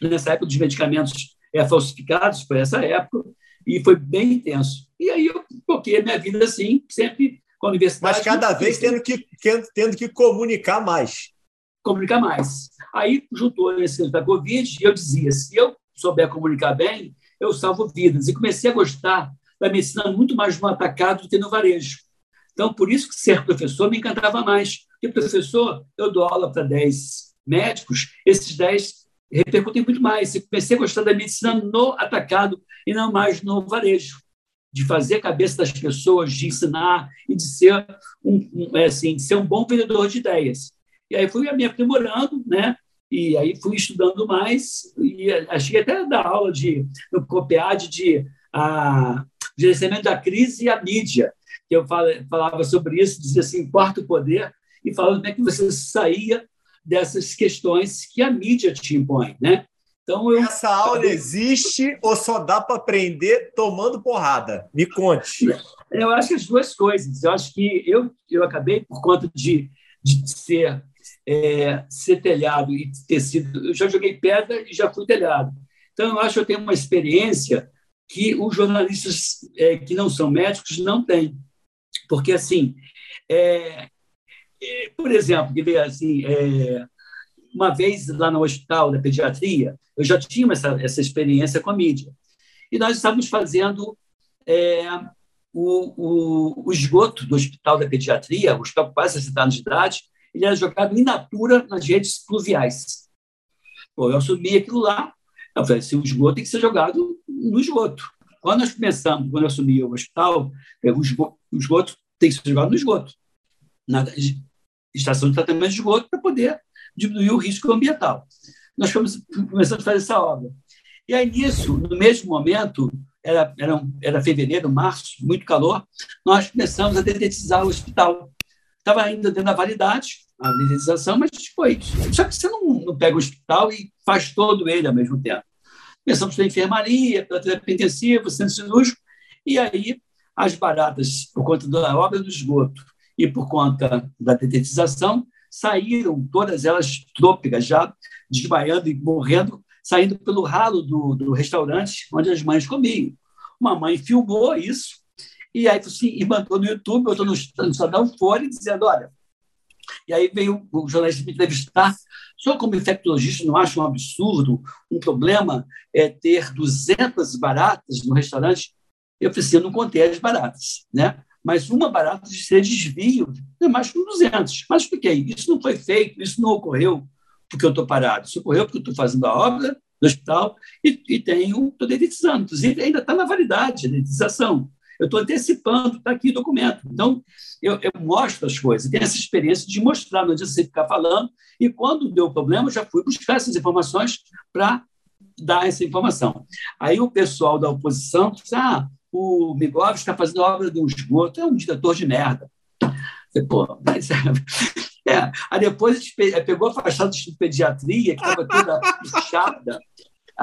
nessa época dos medicamentos é, falsificados, foi essa época, e foi bem intenso. E aí eu toquei a minha vida assim, sempre com a universidade. Mas cada vez tendo que, tendo que comunicar mais. Comunicar mais. Aí juntou esse da Covid e eu dizia: se eu souber comunicar bem, eu salvo vidas. E comecei a gostar da medicina muito mais no atacado do que no varejo. Então, por isso que ser professor me encantava mais. Porque professor, eu dou aula para 10 médicos, esses 10 repercutem muito mais. Eu comecei a gostar da medicina no atacado e não mais no varejo, de fazer a cabeça das pessoas, de ensinar e de ser um, um é assim, de ser um bom vendedor de ideias. E aí fui me aprimorando, né? E aí fui estudando mais e achei até a dar aula de no COPEAD de a, gerenciamento da crise e a mídia, que eu falava sobre isso, dizia assim, quarto poder, e falava como é que você saía dessas questões que a mídia te impõe, né? Então eu... Essa aula existe ou só dá para aprender tomando porrada? Me conte. Eu acho que as duas coisas. Eu acho que eu, eu acabei, por conta de, de ser é, ser telhado e ter sido. Eu já joguei pedra e já fui telhado. Então, eu acho que eu tenho uma experiência que os jornalistas é, que não são médicos não têm. Porque, assim, é, é por exemplo, assim, é, uma vez lá no hospital da pediatria, eu já tinha essa, essa experiência com a mídia. E nós estávamos fazendo é, o, o, o, esgoto do hospital da pediatria, o hospital com quase 60 anos de idade, ele era jogado in natura nas redes pluviais. Pô, eu assumi aquilo lá, eu falei, se o esgoto tem que ser jogado no esgoto. Quando nós começamos, quando eu assumi o hospital, o esgoto, o esgoto tem que ser jogado no esgoto, na estação de tratamento de esgoto, para poder diminuir o risco ambiental. Nós fomos, começamos a fazer essa obra. E aí, nisso, no mesmo momento, era, era, era fevereiro, março, muito calor, nós começamos a dedetizar o hospital. Estava ainda dentro da validade, a legalização, mas foi. Só que você não, não pega o hospital e faz todo ele ao mesmo tempo. Começamos pela enfermaria, pela terapia intensiva, centro cirúrgico, e aí as baratas, por conta da obra do esgoto e por conta da detetização, saíram, todas elas trôpicas já, desmaiando e morrendo, saindo pelo ralo do, do restaurante onde as mães comiam. Uma mãe filmou isso e aí assim, e mandou no YouTube, eu estou no, no Estadão Folha, dizendo, olha, e aí veio o jornalista me entrevistar. Só como infectologista não acha um absurdo, um problema é ter 200 baratas no restaurante? Eu falei assim, eu não contei as baratas, né? Mas uma barata de ser desvio, é mais que 200. Mas expliquei, isso não foi feito, isso não ocorreu porque eu estou parado. Isso ocorreu porque eu estou fazendo a obra do hospital e, e tenho, estou dedetizando. Inclusive, ainda está na validade a dedetização. Eu estou antecipando, está aqui o documento. Então, eu, eu, mostro as coisas, tenho essa experiência de mostrar, não adianta você ficar falando. E quando deu problema, eu já fui buscar essas informações para dar essa informação. Aí o pessoal da oposição disse: ah, o Migov está fazendo obra de um esgoto, é um diretor de merda. falei, Pô, mas. É. Aí depois a gente pegou a fachada de pediatria, que estava toda fechada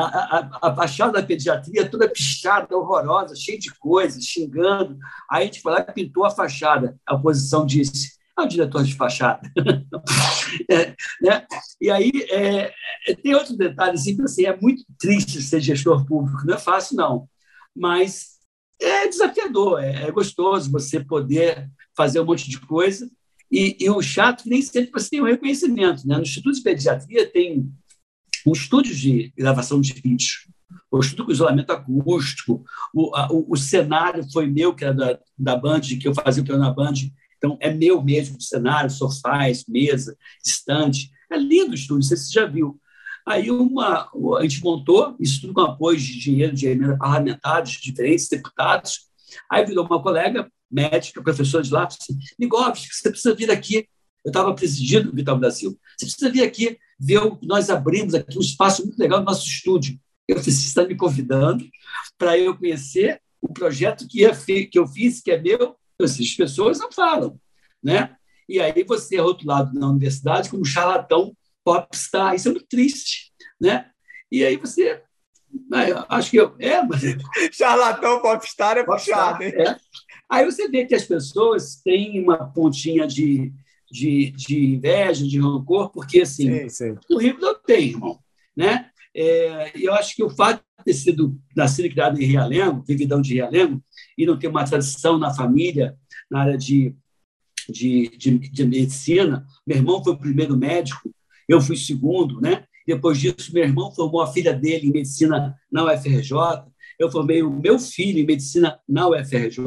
a, a, a fachada da pediatria toda pichada, horrorosa, cheia de coisas, xingando. Aí a gente foi lá e pintou a fachada. A oposição disse: é o diretor de fachada. é, né? E aí é, é, tem outro detalhe, assim, assim, é muito triste ser gestor público, não é fácil, não. Mas é desafiador, é, é gostoso você poder fazer um monte de coisa. E, e o chato nem sempre você tem um reconhecimento. Né? No Instituto de Pediatria tem um estúdio de gravação de vídeos. eu estudo com isolamento acústico, o, a, o, o, cenário foi meu, que era da, da Band, que eu fazia o treino na Band, então é meu mesmo o cenário, sofás, mesa, estante. É lindo o estúdio, você já viu. Aí uma, a gente montou, isso tudo com apoio de dinheiro de emenda parlamentar, de diferentes deputados. Aí virou uma colega médica, professora de lá, assim, Ligovski, você precisa vir aqui. Eu estava presidindo o Vital Brasil. Você precisa vir aqui ver o que nós abrimos aqui, um espaço muito legal no nosso estúdio. Eu você está me convidando para eu conhecer o projeto que, eu fiz, que é meu. Eu disse, as pessoas não falam, né? E aí você é rotulado na universidade como charlatão popstar. Isso é muito triste, né? E aí você... Né, acho que eu... É, mas... charlatão popstar é puxado, hein? É. Aí você vê que as pessoas têm uma pontinha de, de, de inveja, de rancor, porque assim, sim, sim. o Rio não tem, irmão. Né? É, eu acho que o fato de ter sido nascido e criado em Realengo, vividão de Realengo, e não ter uma tradição na família na área de, de, de, de medicina, meu irmão foi o primeiro médico, eu fui segundo, né? Depois disso, meu irmão formou a filha dele em medicina na UFRJ, eu formei o meu filho em medicina na UFRJ,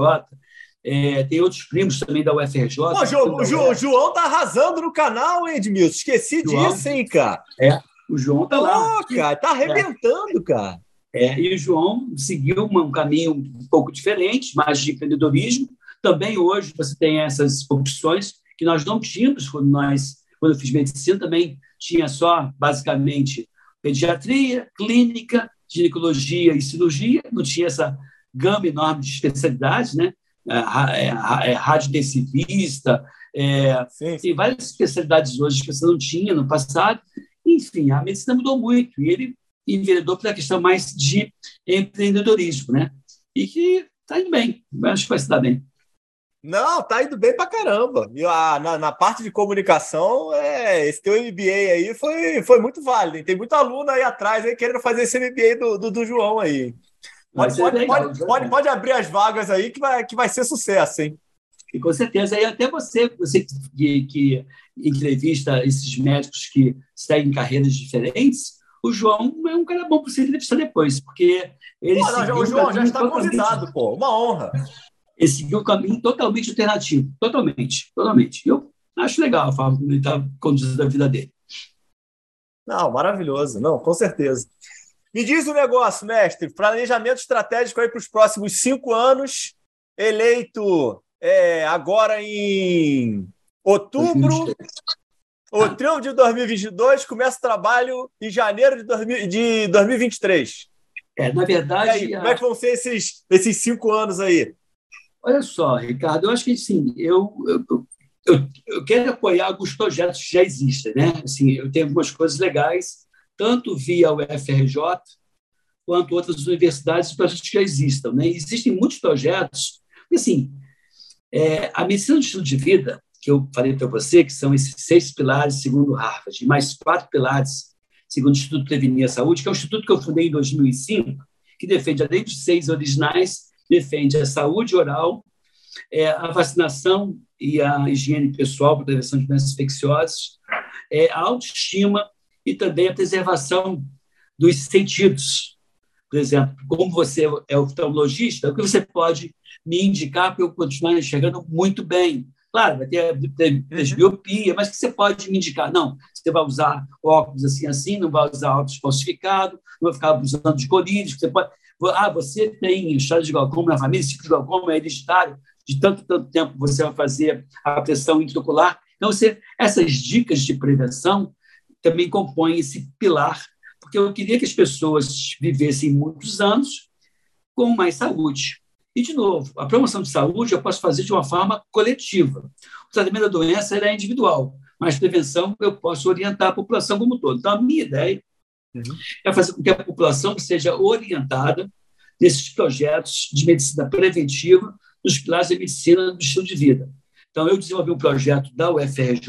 é, tem outros primos também da UFRJ. Pô, jo, o jo, João tá arrasando no canal, hein, Edmilson? Esqueci João, disso, hein, cara? É, o João tá lá. Oh, cara, tá arrebentando, é. cara. É, e o João seguiu um caminho um pouco diferente, mais de empreendedorismo. Também hoje você tem essas opções que nós não tínhamos quando nós, quando eu fiz medicina, também tinha só basicamente pediatria, clínica, ginecologia e cirurgia, não tinha essa gama enorme de especialidades, né? É, é, é, radiodensivista, é, sim. tem várias especialidades hoje que você não tinha no passado. Enfim, a medicina mudou muito e ele enveredou pela questão mais de empreendedorismo, né? E que está indo bem, acho que vai se dar bem. Não, tá indo bem pra caramba. E a, na, na, parte de comunicação, é, esse teu MBA aí foi, foi muito válido. Tem muito aluno aí atrás aí querendo fazer esse MBA do, do, do João aí. Pode, pode, legal, pode, pode, pode, abrir as vagas aí que vai, que vai ser sucesso, hein? E com certeza. E até você, você que, que entrevista esses médicos que seguem carreiras diferentes, o João é um cara bom para você entrevistar depois, porque ele. Pô, não, o João já está convidado, pô. Uma honra. Ele seguiu um caminho totalmente alternativo. Totalmente. Totalmente. Eu acho legal a forma como ele está conduzindo a vida dele. Não, maravilhoso. Não, com certeza. Me diz o negócio, mestre. Planejamento estratégico aí para os próximos cinco anos. Eleito é, agora em outubro. Outubro de 2022, começa o trabalho em janeiro de, 2000, de 2023. É, na verdade. Aí, a... Como é que vão ser esses, esses cinco anos aí? Olha só, Ricardo, eu acho que sim, eu, eu, eu, eu quero apoiar alguns projetos que já existem, né? Assim, eu tenho algumas coisas legais tanto via o FRJ quanto outras universidades projetos que já existam. Né? Existem muitos projetos, assim, é, a medicina do estilo de vida, que eu falei para você, que são esses seis pilares segundo Harvard, mais quatro pilares segundo o Instituto Prevenir a Saúde, que é um instituto que eu fundei em 2005, que defende, além dos seis originais, defende a saúde oral, é, a vacinação e a higiene pessoal para prevenção de doenças infecciosas, é, a autoestima e também a preservação dos sentidos. Por exemplo, como você é oftalmologista, o que você pode me indicar para eu continuar enxergando muito bem? Claro, vai ter presbiopia, uhum. mas que você pode me indicar? Não, você vai usar óculos assim, assim, não vai usar óculos falsificados, não vai ficar usando de colírios, você pode... Ah, você tem história de glaucoma na família, esse tipo de glaucoma é hereditário, de tanto, tanto tempo você vai fazer a pressão intraocular. Então, você, essas dicas de prevenção também compõe esse pilar, porque eu queria que as pessoas vivessem muitos anos com mais saúde. E, de novo, a promoção de saúde eu posso fazer de uma forma coletiva. O tratamento da doença é individual, mas prevenção eu posso orientar a população como um todo. Então, a minha ideia uhum. é fazer com que a população seja orientada nesses projetos de medicina preventiva, nos pilares da medicina do estilo de vida. Então, eu desenvolvi um projeto da UFRJ,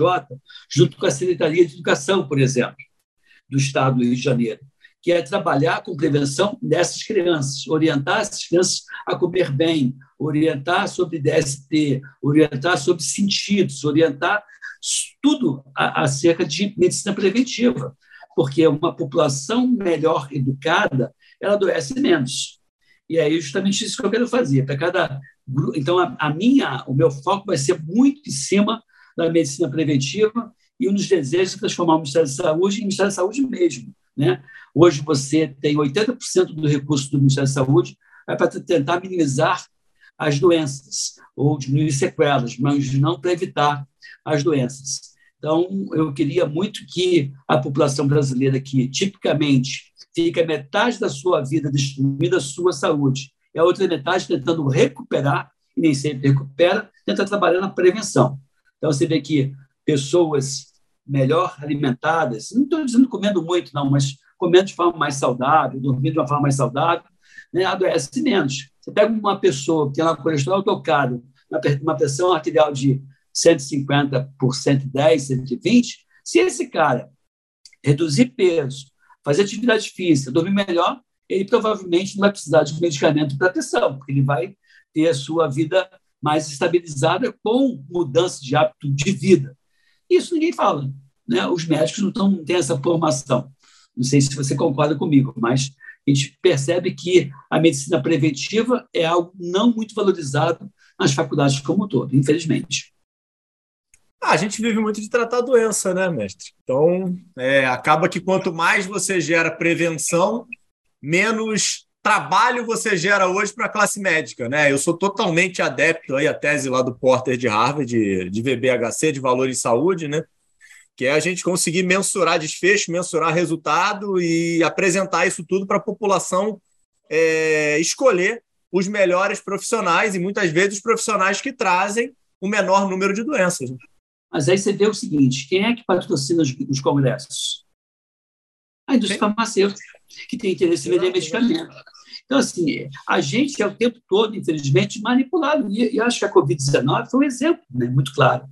junto com a Secretaria de Educação, por exemplo, do Estado do Rio de Janeiro, que é trabalhar com prevenção dessas crianças, orientar essas crianças a comer bem, orientar sobre DST, orientar sobre sentidos, orientar tudo acerca de medicina preventiva, porque uma população melhor educada ela adoece menos. E é justamente isso que eu quero fazer. Para cada então a, a, minha, o meu foco vai ser muito em cima da medicina preventiva e um dos desejos é transformar o Ministério da Saúde em Ministério da Saúde mesmo, né? Hoje você tem 80% do recurso do Ministério da Saúde é para tentar minimizar as doenças ou diminuir sequelas, mas não para evitar as doenças. Então, eu queria muito que a população brasileira, que tipicamente fica metade da sua vida destruindo a sua saúde, e a outra metade tentando recuperar, e nem sempre recupera, tenta trabalhar na prevenção. Então, você vê que pessoas melhor alimentadas, não estou dizendo comendo muito, não, mas comendo de forma mais saudável, dormindo de uma forma mais saudável, né, adoece menos. Você pega uma pessoa que tem um colesterol tocado, uma pressão arterial de 150 por 110, 120, se esse cara reduzir peso, fazer atividade física, dormir melhor, ele provavelmente não vai precisar de medicamento para pressão, porque ele vai ter a sua vida mais estabilizada com mudança de hábito de vida. Isso ninguém fala. Né? Os médicos não, tão, não têm essa formação. Não sei se você concorda comigo, mas a gente percebe que a medicina preventiva é algo não muito valorizado nas faculdades como um todo, infelizmente. Ah, a gente vive muito de tratar a doença, né, mestre? Então, é, acaba que quanto mais você gera prevenção, menos trabalho você gera hoje para a classe médica, né? Eu sou totalmente adepto aí à tese lá do Porter de Harvard, de, de VBHC, de valor em saúde, né? Que é a gente conseguir mensurar desfecho, mensurar resultado e apresentar isso tudo para a população é, escolher os melhores profissionais e muitas vezes os profissionais que trazem o menor número de doenças. Né? Mas aí você vê o seguinte: quem é que patrocina os, os congressos? A indústria farmacêutica, que tem interesse em vender medicamento. Então, assim, a gente é o tempo todo, infelizmente, manipulado. E, acho que a Covid-19 foi um exemplo né, muito claro.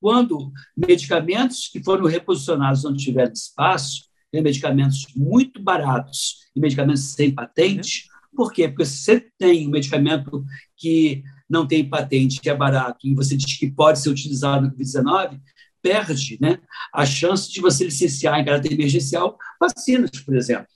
Quando medicamentos que foram reposicionados não tiveram espaço, né, medicamentos muito baratos e medicamentos sem patente, por quê? Porque se você tem um medicamento que não tem patente, que é barato, e você diz que pode ser utilizado no Covid-19, perde né, a chance de você licenciar em caráter emergencial vacinas, por exemplo.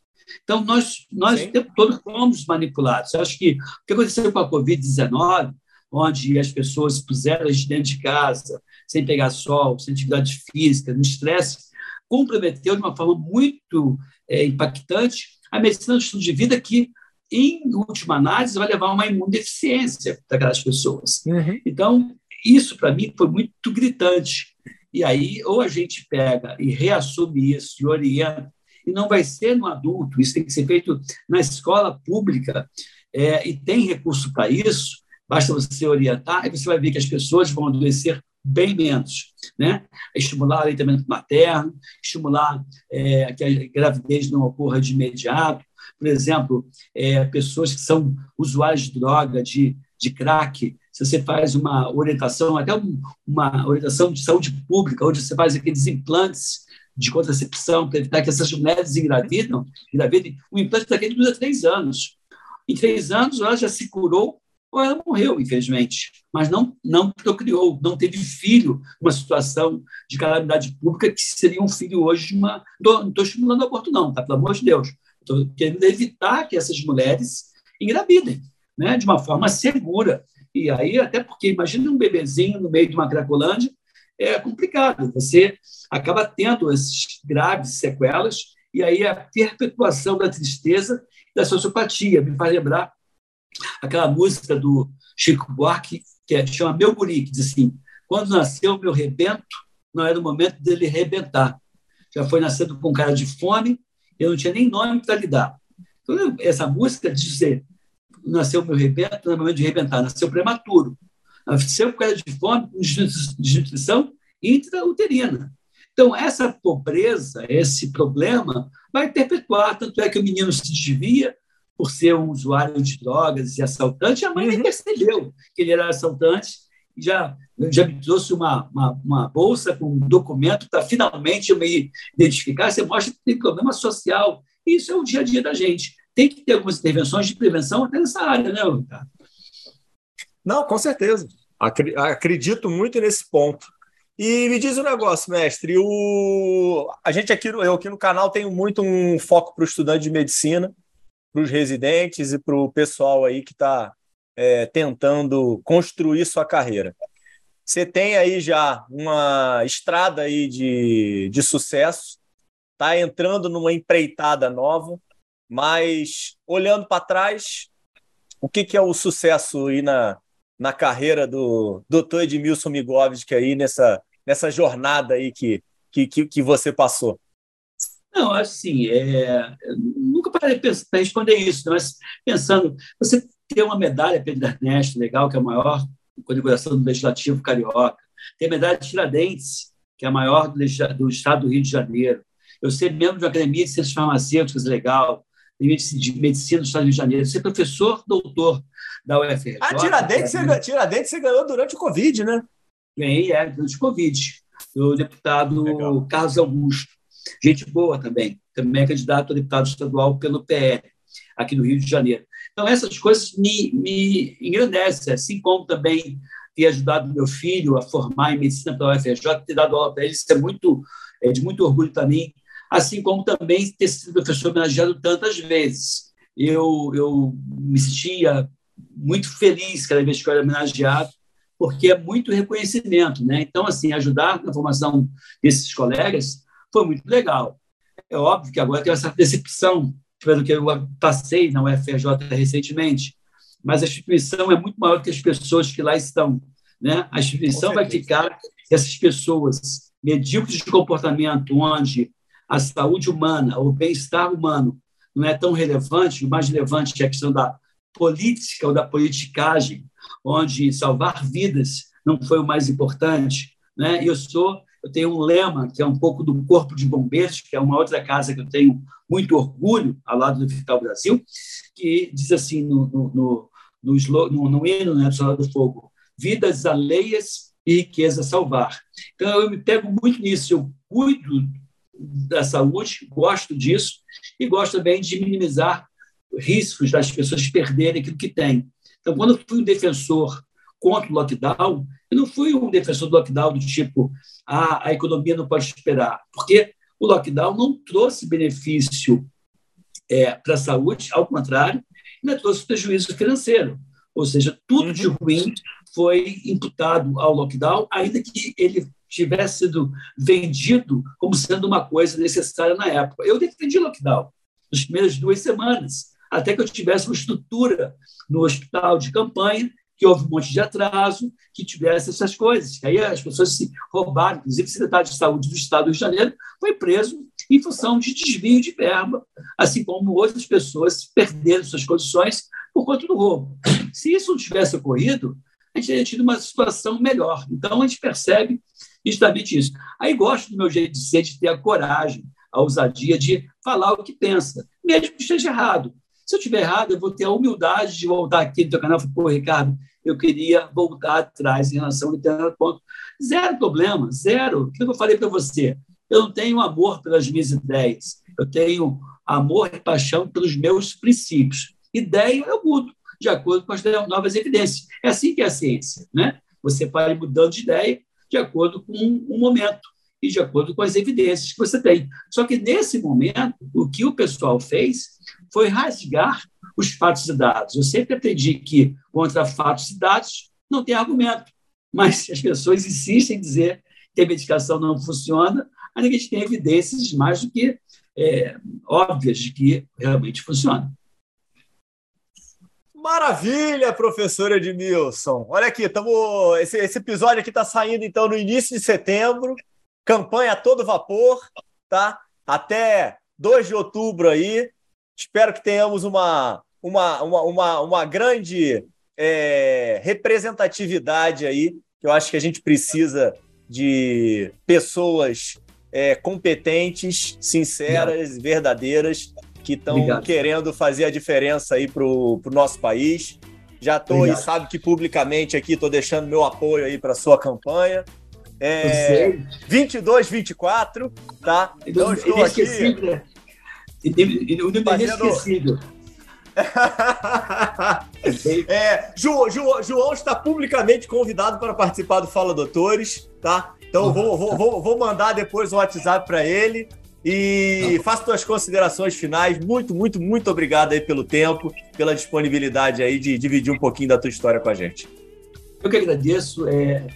Então, nós, nós o tempo todo fomos manipulados. Eu acho que o que aconteceu com a Covid-19, onde as pessoas puseram dentro de casa, sem pegar sol, sem atividade física, no estresse, comprometeu de uma forma muito é, impactante a medicina do estilo de vida que em última análise, vai levar a uma imunodeficiência daquelas pessoas. Uhum. Então, isso para mim foi muito gritante. E aí, ou a gente pega e reassume isso e orienta, e não vai ser no adulto, isso tem que ser feito na escola pública, é, e tem recurso para isso, basta você orientar, e você vai ver que as pessoas vão adoecer bem menos. Né? Estimular o aleitamento materno, estimular é, que a gravidez não ocorra de imediato, por exemplo, é, pessoas que são usuários de droga, de, de crack, se você faz uma orientação, até uma orientação de saúde pública, onde você faz aqueles implantes de contracepção para evitar que essas mulheres engravidam, engravidem, o implante daquele dura três anos. Em três anos, ela já se curou ou ela morreu, infelizmente, mas não, não procriou, não teve filho, uma situação de calamidade pública que seria um filho hoje de uma. Não estou estimulando o aborto, não, tá? pelo amor de Deus. Estou querendo evitar que essas mulheres engravidem, né, de uma forma segura. E aí, até porque, imagina um bebezinho no meio de uma cracolândia, é complicado. Você acaba tendo essas graves sequelas, e aí a perpetuação da tristeza e da sociopatia. Me faz lembrar aquela música do Chico Buarque, que é, chama Meu Guri, que diz assim: quando nasceu meu rebento, não era o momento dele rebentar. Já foi nascendo com cara de fome, eu não tinha nem nome para lhe dar. Então, essa música diz dizer, nasceu meu rebento, no momento de rebentar, nasceu prematuro. Nasceu por causa de fome, desnutrição intrauterina. Então, essa pobreza, esse problema, vai perpetuar. Tanto é que o menino se desvia por ser um usuário de drogas e assaltante, a mãe uhum. nem percebeu que ele era assaltante já, já me trouxe uma, uma, uma bolsa com um documento para finalmente eu me identificar. Você mostra que tem problema social. Isso é o dia a dia da gente. Tem que ter algumas intervenções de prevenção até nessa área, né, Ricardo? Não, com certeza. Acredito muito nesse ponto. E me diz um negócio, mestre. O... A gente aqui, eu aqui no canal tenho muito um foco para o estudante de medicina. os residentes e para o pessoal aí que está é, tentando construir sua carreira. Você tem aí já uma estrada aí de, de sucesso, está entrando numa empreitada nova, mas olhando para trás, o que, que é o sucesso aí na, na carreira do doutor Edmilson Migovski aí nessa, nessa jornada aí que, que, que você passou? Não, assim, é, nunca parei para responder isso, mas pensando, você tem uma medalha Pedro Ernesto, legal, que é a maior condecoração do Legislativo Carioca, tem a medalha de Tiradentes, que é a maior do, do Estado do Rio de Janeiro. Eu ser membro de uma Academia de Ciências Farmacêuticas, legal, de Medicina do Estado do Rio de Janeiro, ser professor, doutor da UFRJ. Ah, Tiradentes, é, você, Tiradentes você ganhou durante o Covid, né? Ganhei, é, durante o Covid, do deputado legal. Carlos Augusto. Gente boa também, também é candidato a deputado estadual pelo PL, aqui no Rio de Janeiro. Então, essas coisas me, me engrandecem, assim como também ter ajudado meu filho a formar em medicina pela UFRJ, ter dado aula para ele, isso é, muito, é de muito orgulho para mim, assim como também ter sido professor homenageado tantas vezes. Eu, eu me sentia muito feliz cada vez que eu era homenageado, porque é muito reconhecimento. Né? Então, assim, ajudar na formação desses colegas foi muito legal. É óbvio que agora tem essa decepção pelo que eu passei na UFRJ recentemente, mas a instituição é muito maior que as pessoas que lá estão. Né? A instituição vai ficar essas pessoas medíocres de comportamento, onde a saúde humana, o bem-estar humano não é tão relevante, o mais relevante é a questão da política ou da politicagem, onde salvar vidas não foi o mais importante. Né? Eu sou eu tenho um lema que é um pouco do Corpo de Bombeiros, que é uma outra casa que eu tenho muito orgulho, ao lado do Vital Brasil, que diz assim no, no, no, no, no, no hino né, do do Fogo, vidas alheias e riqueza salvar. Então, eu me pego muito nisso, eu cuido da saúde, gosto disso, e gosto também de minimizar riscos das pessoas perderem aquilo que têm. Então, quando eu fui um defensor contra o lockdown, eu não fui um defensor do lockdown do tipo, ah, a economia não pode esperar, porque o lockdown não trouxe benefício é, para a saúde, ao contrário, ainda trouxe prejuízo financeiro. Ou seja, tudo de uhum. ruim foi imputado ao lockdown, ainda que ele tivesse sido vendido como sendo uma coisa necessária na época. Eu defendi lockdown nas primeiras duas semanas, até que eu tivesse uma estrutura no hospital de campanha que houve um monte de atraso, que tivesse essas coisas. Aí as pessoas se roubaram, inclusive o secretário de Saúde do Estado do Rio de Janeiro foi preso em função de desvio de verba, assim como outras pessoas perderam suas condições por conta do roubo. Se isso não tivesse ocorrido, a gente teria tido uma situação melhor. Então, a gente percebe justamente isso. Aí gosto do meu jeito de ser, de ter a coragem, a ousadia de falar o que pensa, mesmo que esteja errado. Se eu estiver errado, eu vou ter a humildade de voltar aqui no teu canal e falar, pô, Ricardo, eu queria voltar atrás em relação ao determinado ponto. Zero problema, zero. O que eu falei para você? Eu não tenho amor pelas minhas ideias, eu tenho amor e paixão pelos meus princípios. Ideia eu mudo de acordo com as novas evidências. É assim que é a ciência, né? Você vai mudando de ideia de acordo com um momento e de acordo com as evidências que você tem. Só que nesse momento, o que o pessoal fez foi rasgar os fatos e dados. Eu sempre aprendi que contra fatos e dados não tem argumento, mas as pessoas insistem em dizer que a medicação não funciona, a gente tenha evidências mais do que é, óbvias de que realmente funciona. Maravilha, professor Edmilson. Olha aqui, tamo, esse, esse episódio aqui está saindo então no início de setembro, campanha a todo vapor, tá? Até 2 de outubro aí. Espero que tenhamos uma, uma, uma, uma, uma grande é, representatividade aí, que eu acho que a gente precisa de pessoas é, competentes, sinceras, verdadeiras, que estão querendo fazer a diferença aí para o nosso país. Já estou e sabe que publicamente aqui estou deixando meu apoio aí para sua campanha. É, 22, 24, tá? Então estou aqui. Né? O inesquecível. é, João, João, João, está publicamente convidado para participar do Fala Doutores, tá? Então vou, vou, vou, mandar depois o WhatsApp para ele. E faça suas considerações finais. Muito, muito, muito obrigado aí pelo tempo, pela disponibilidade aí de dividir um pouquinho da tua história com a gente. Eu que agradeço, é,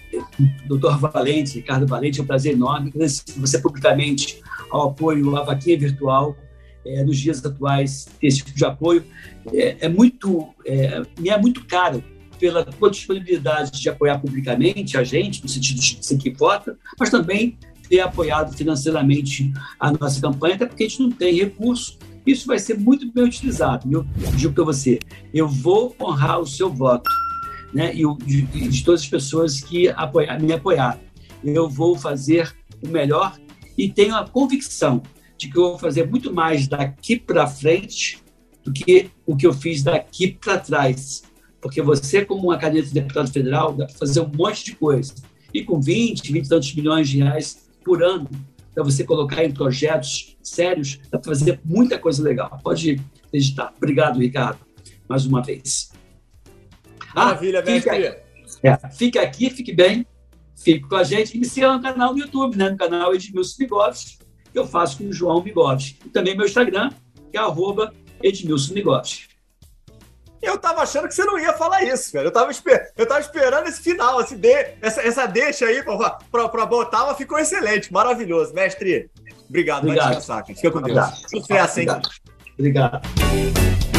doutor Valente, Ricardo Valente, é um prazer enorme. Agradecer você publicamente ao apoio à vaquinha virtual. É, nos dias atuais, ter esse tipo de apoio é, é muito, é, me é muito caro pela disponibilidade de apoiar publicamente a gente, no sentido de ser que vota, mas também ter apoiado financeiramente a nossa campanha, até porque a gente não tem recurso. Isso vai ser muito bem utilizado. Eu digo para você, eu vou honrar o seu voto, né? E de, de todas as pessoas que apoiar, me apoiaram. Eu vou fazer o melhor e tenho a convicção de que eu vou fazer muito mais daqui para frente do que o que eu fiz daqui para trás porque você, como uma caneta de deputado federal, dá para fazer um monte de coisa. E com 20, 20 e tantos milhões de reais por ano, para você colocar em projetos sérios, para fazer muita coisa legal. Pode acreditar. Obrigado, Ricardo, mais uma vez. Ah, Maravilha, fique aqui, é, fique aqui, fique bem, fique com a gente. E me siga no canal no YouTube, né? no canal Edmilson Bigode, que eu faço com o João Bigode. E também meu Instagram, que é arroba Edmilson Bigode. Eu tava achando que você não ia falar isso, velho. Eu tava, esper... eu tava esperando esse final, esse de... essa, essa deixa aí pra, pra, pra botar, mas ficou excelente, maravilhoso. Mestre, obrigado, obrigado. vai descansar, Fica com Deus. Sucesso, hein? Obrigado. obrigado.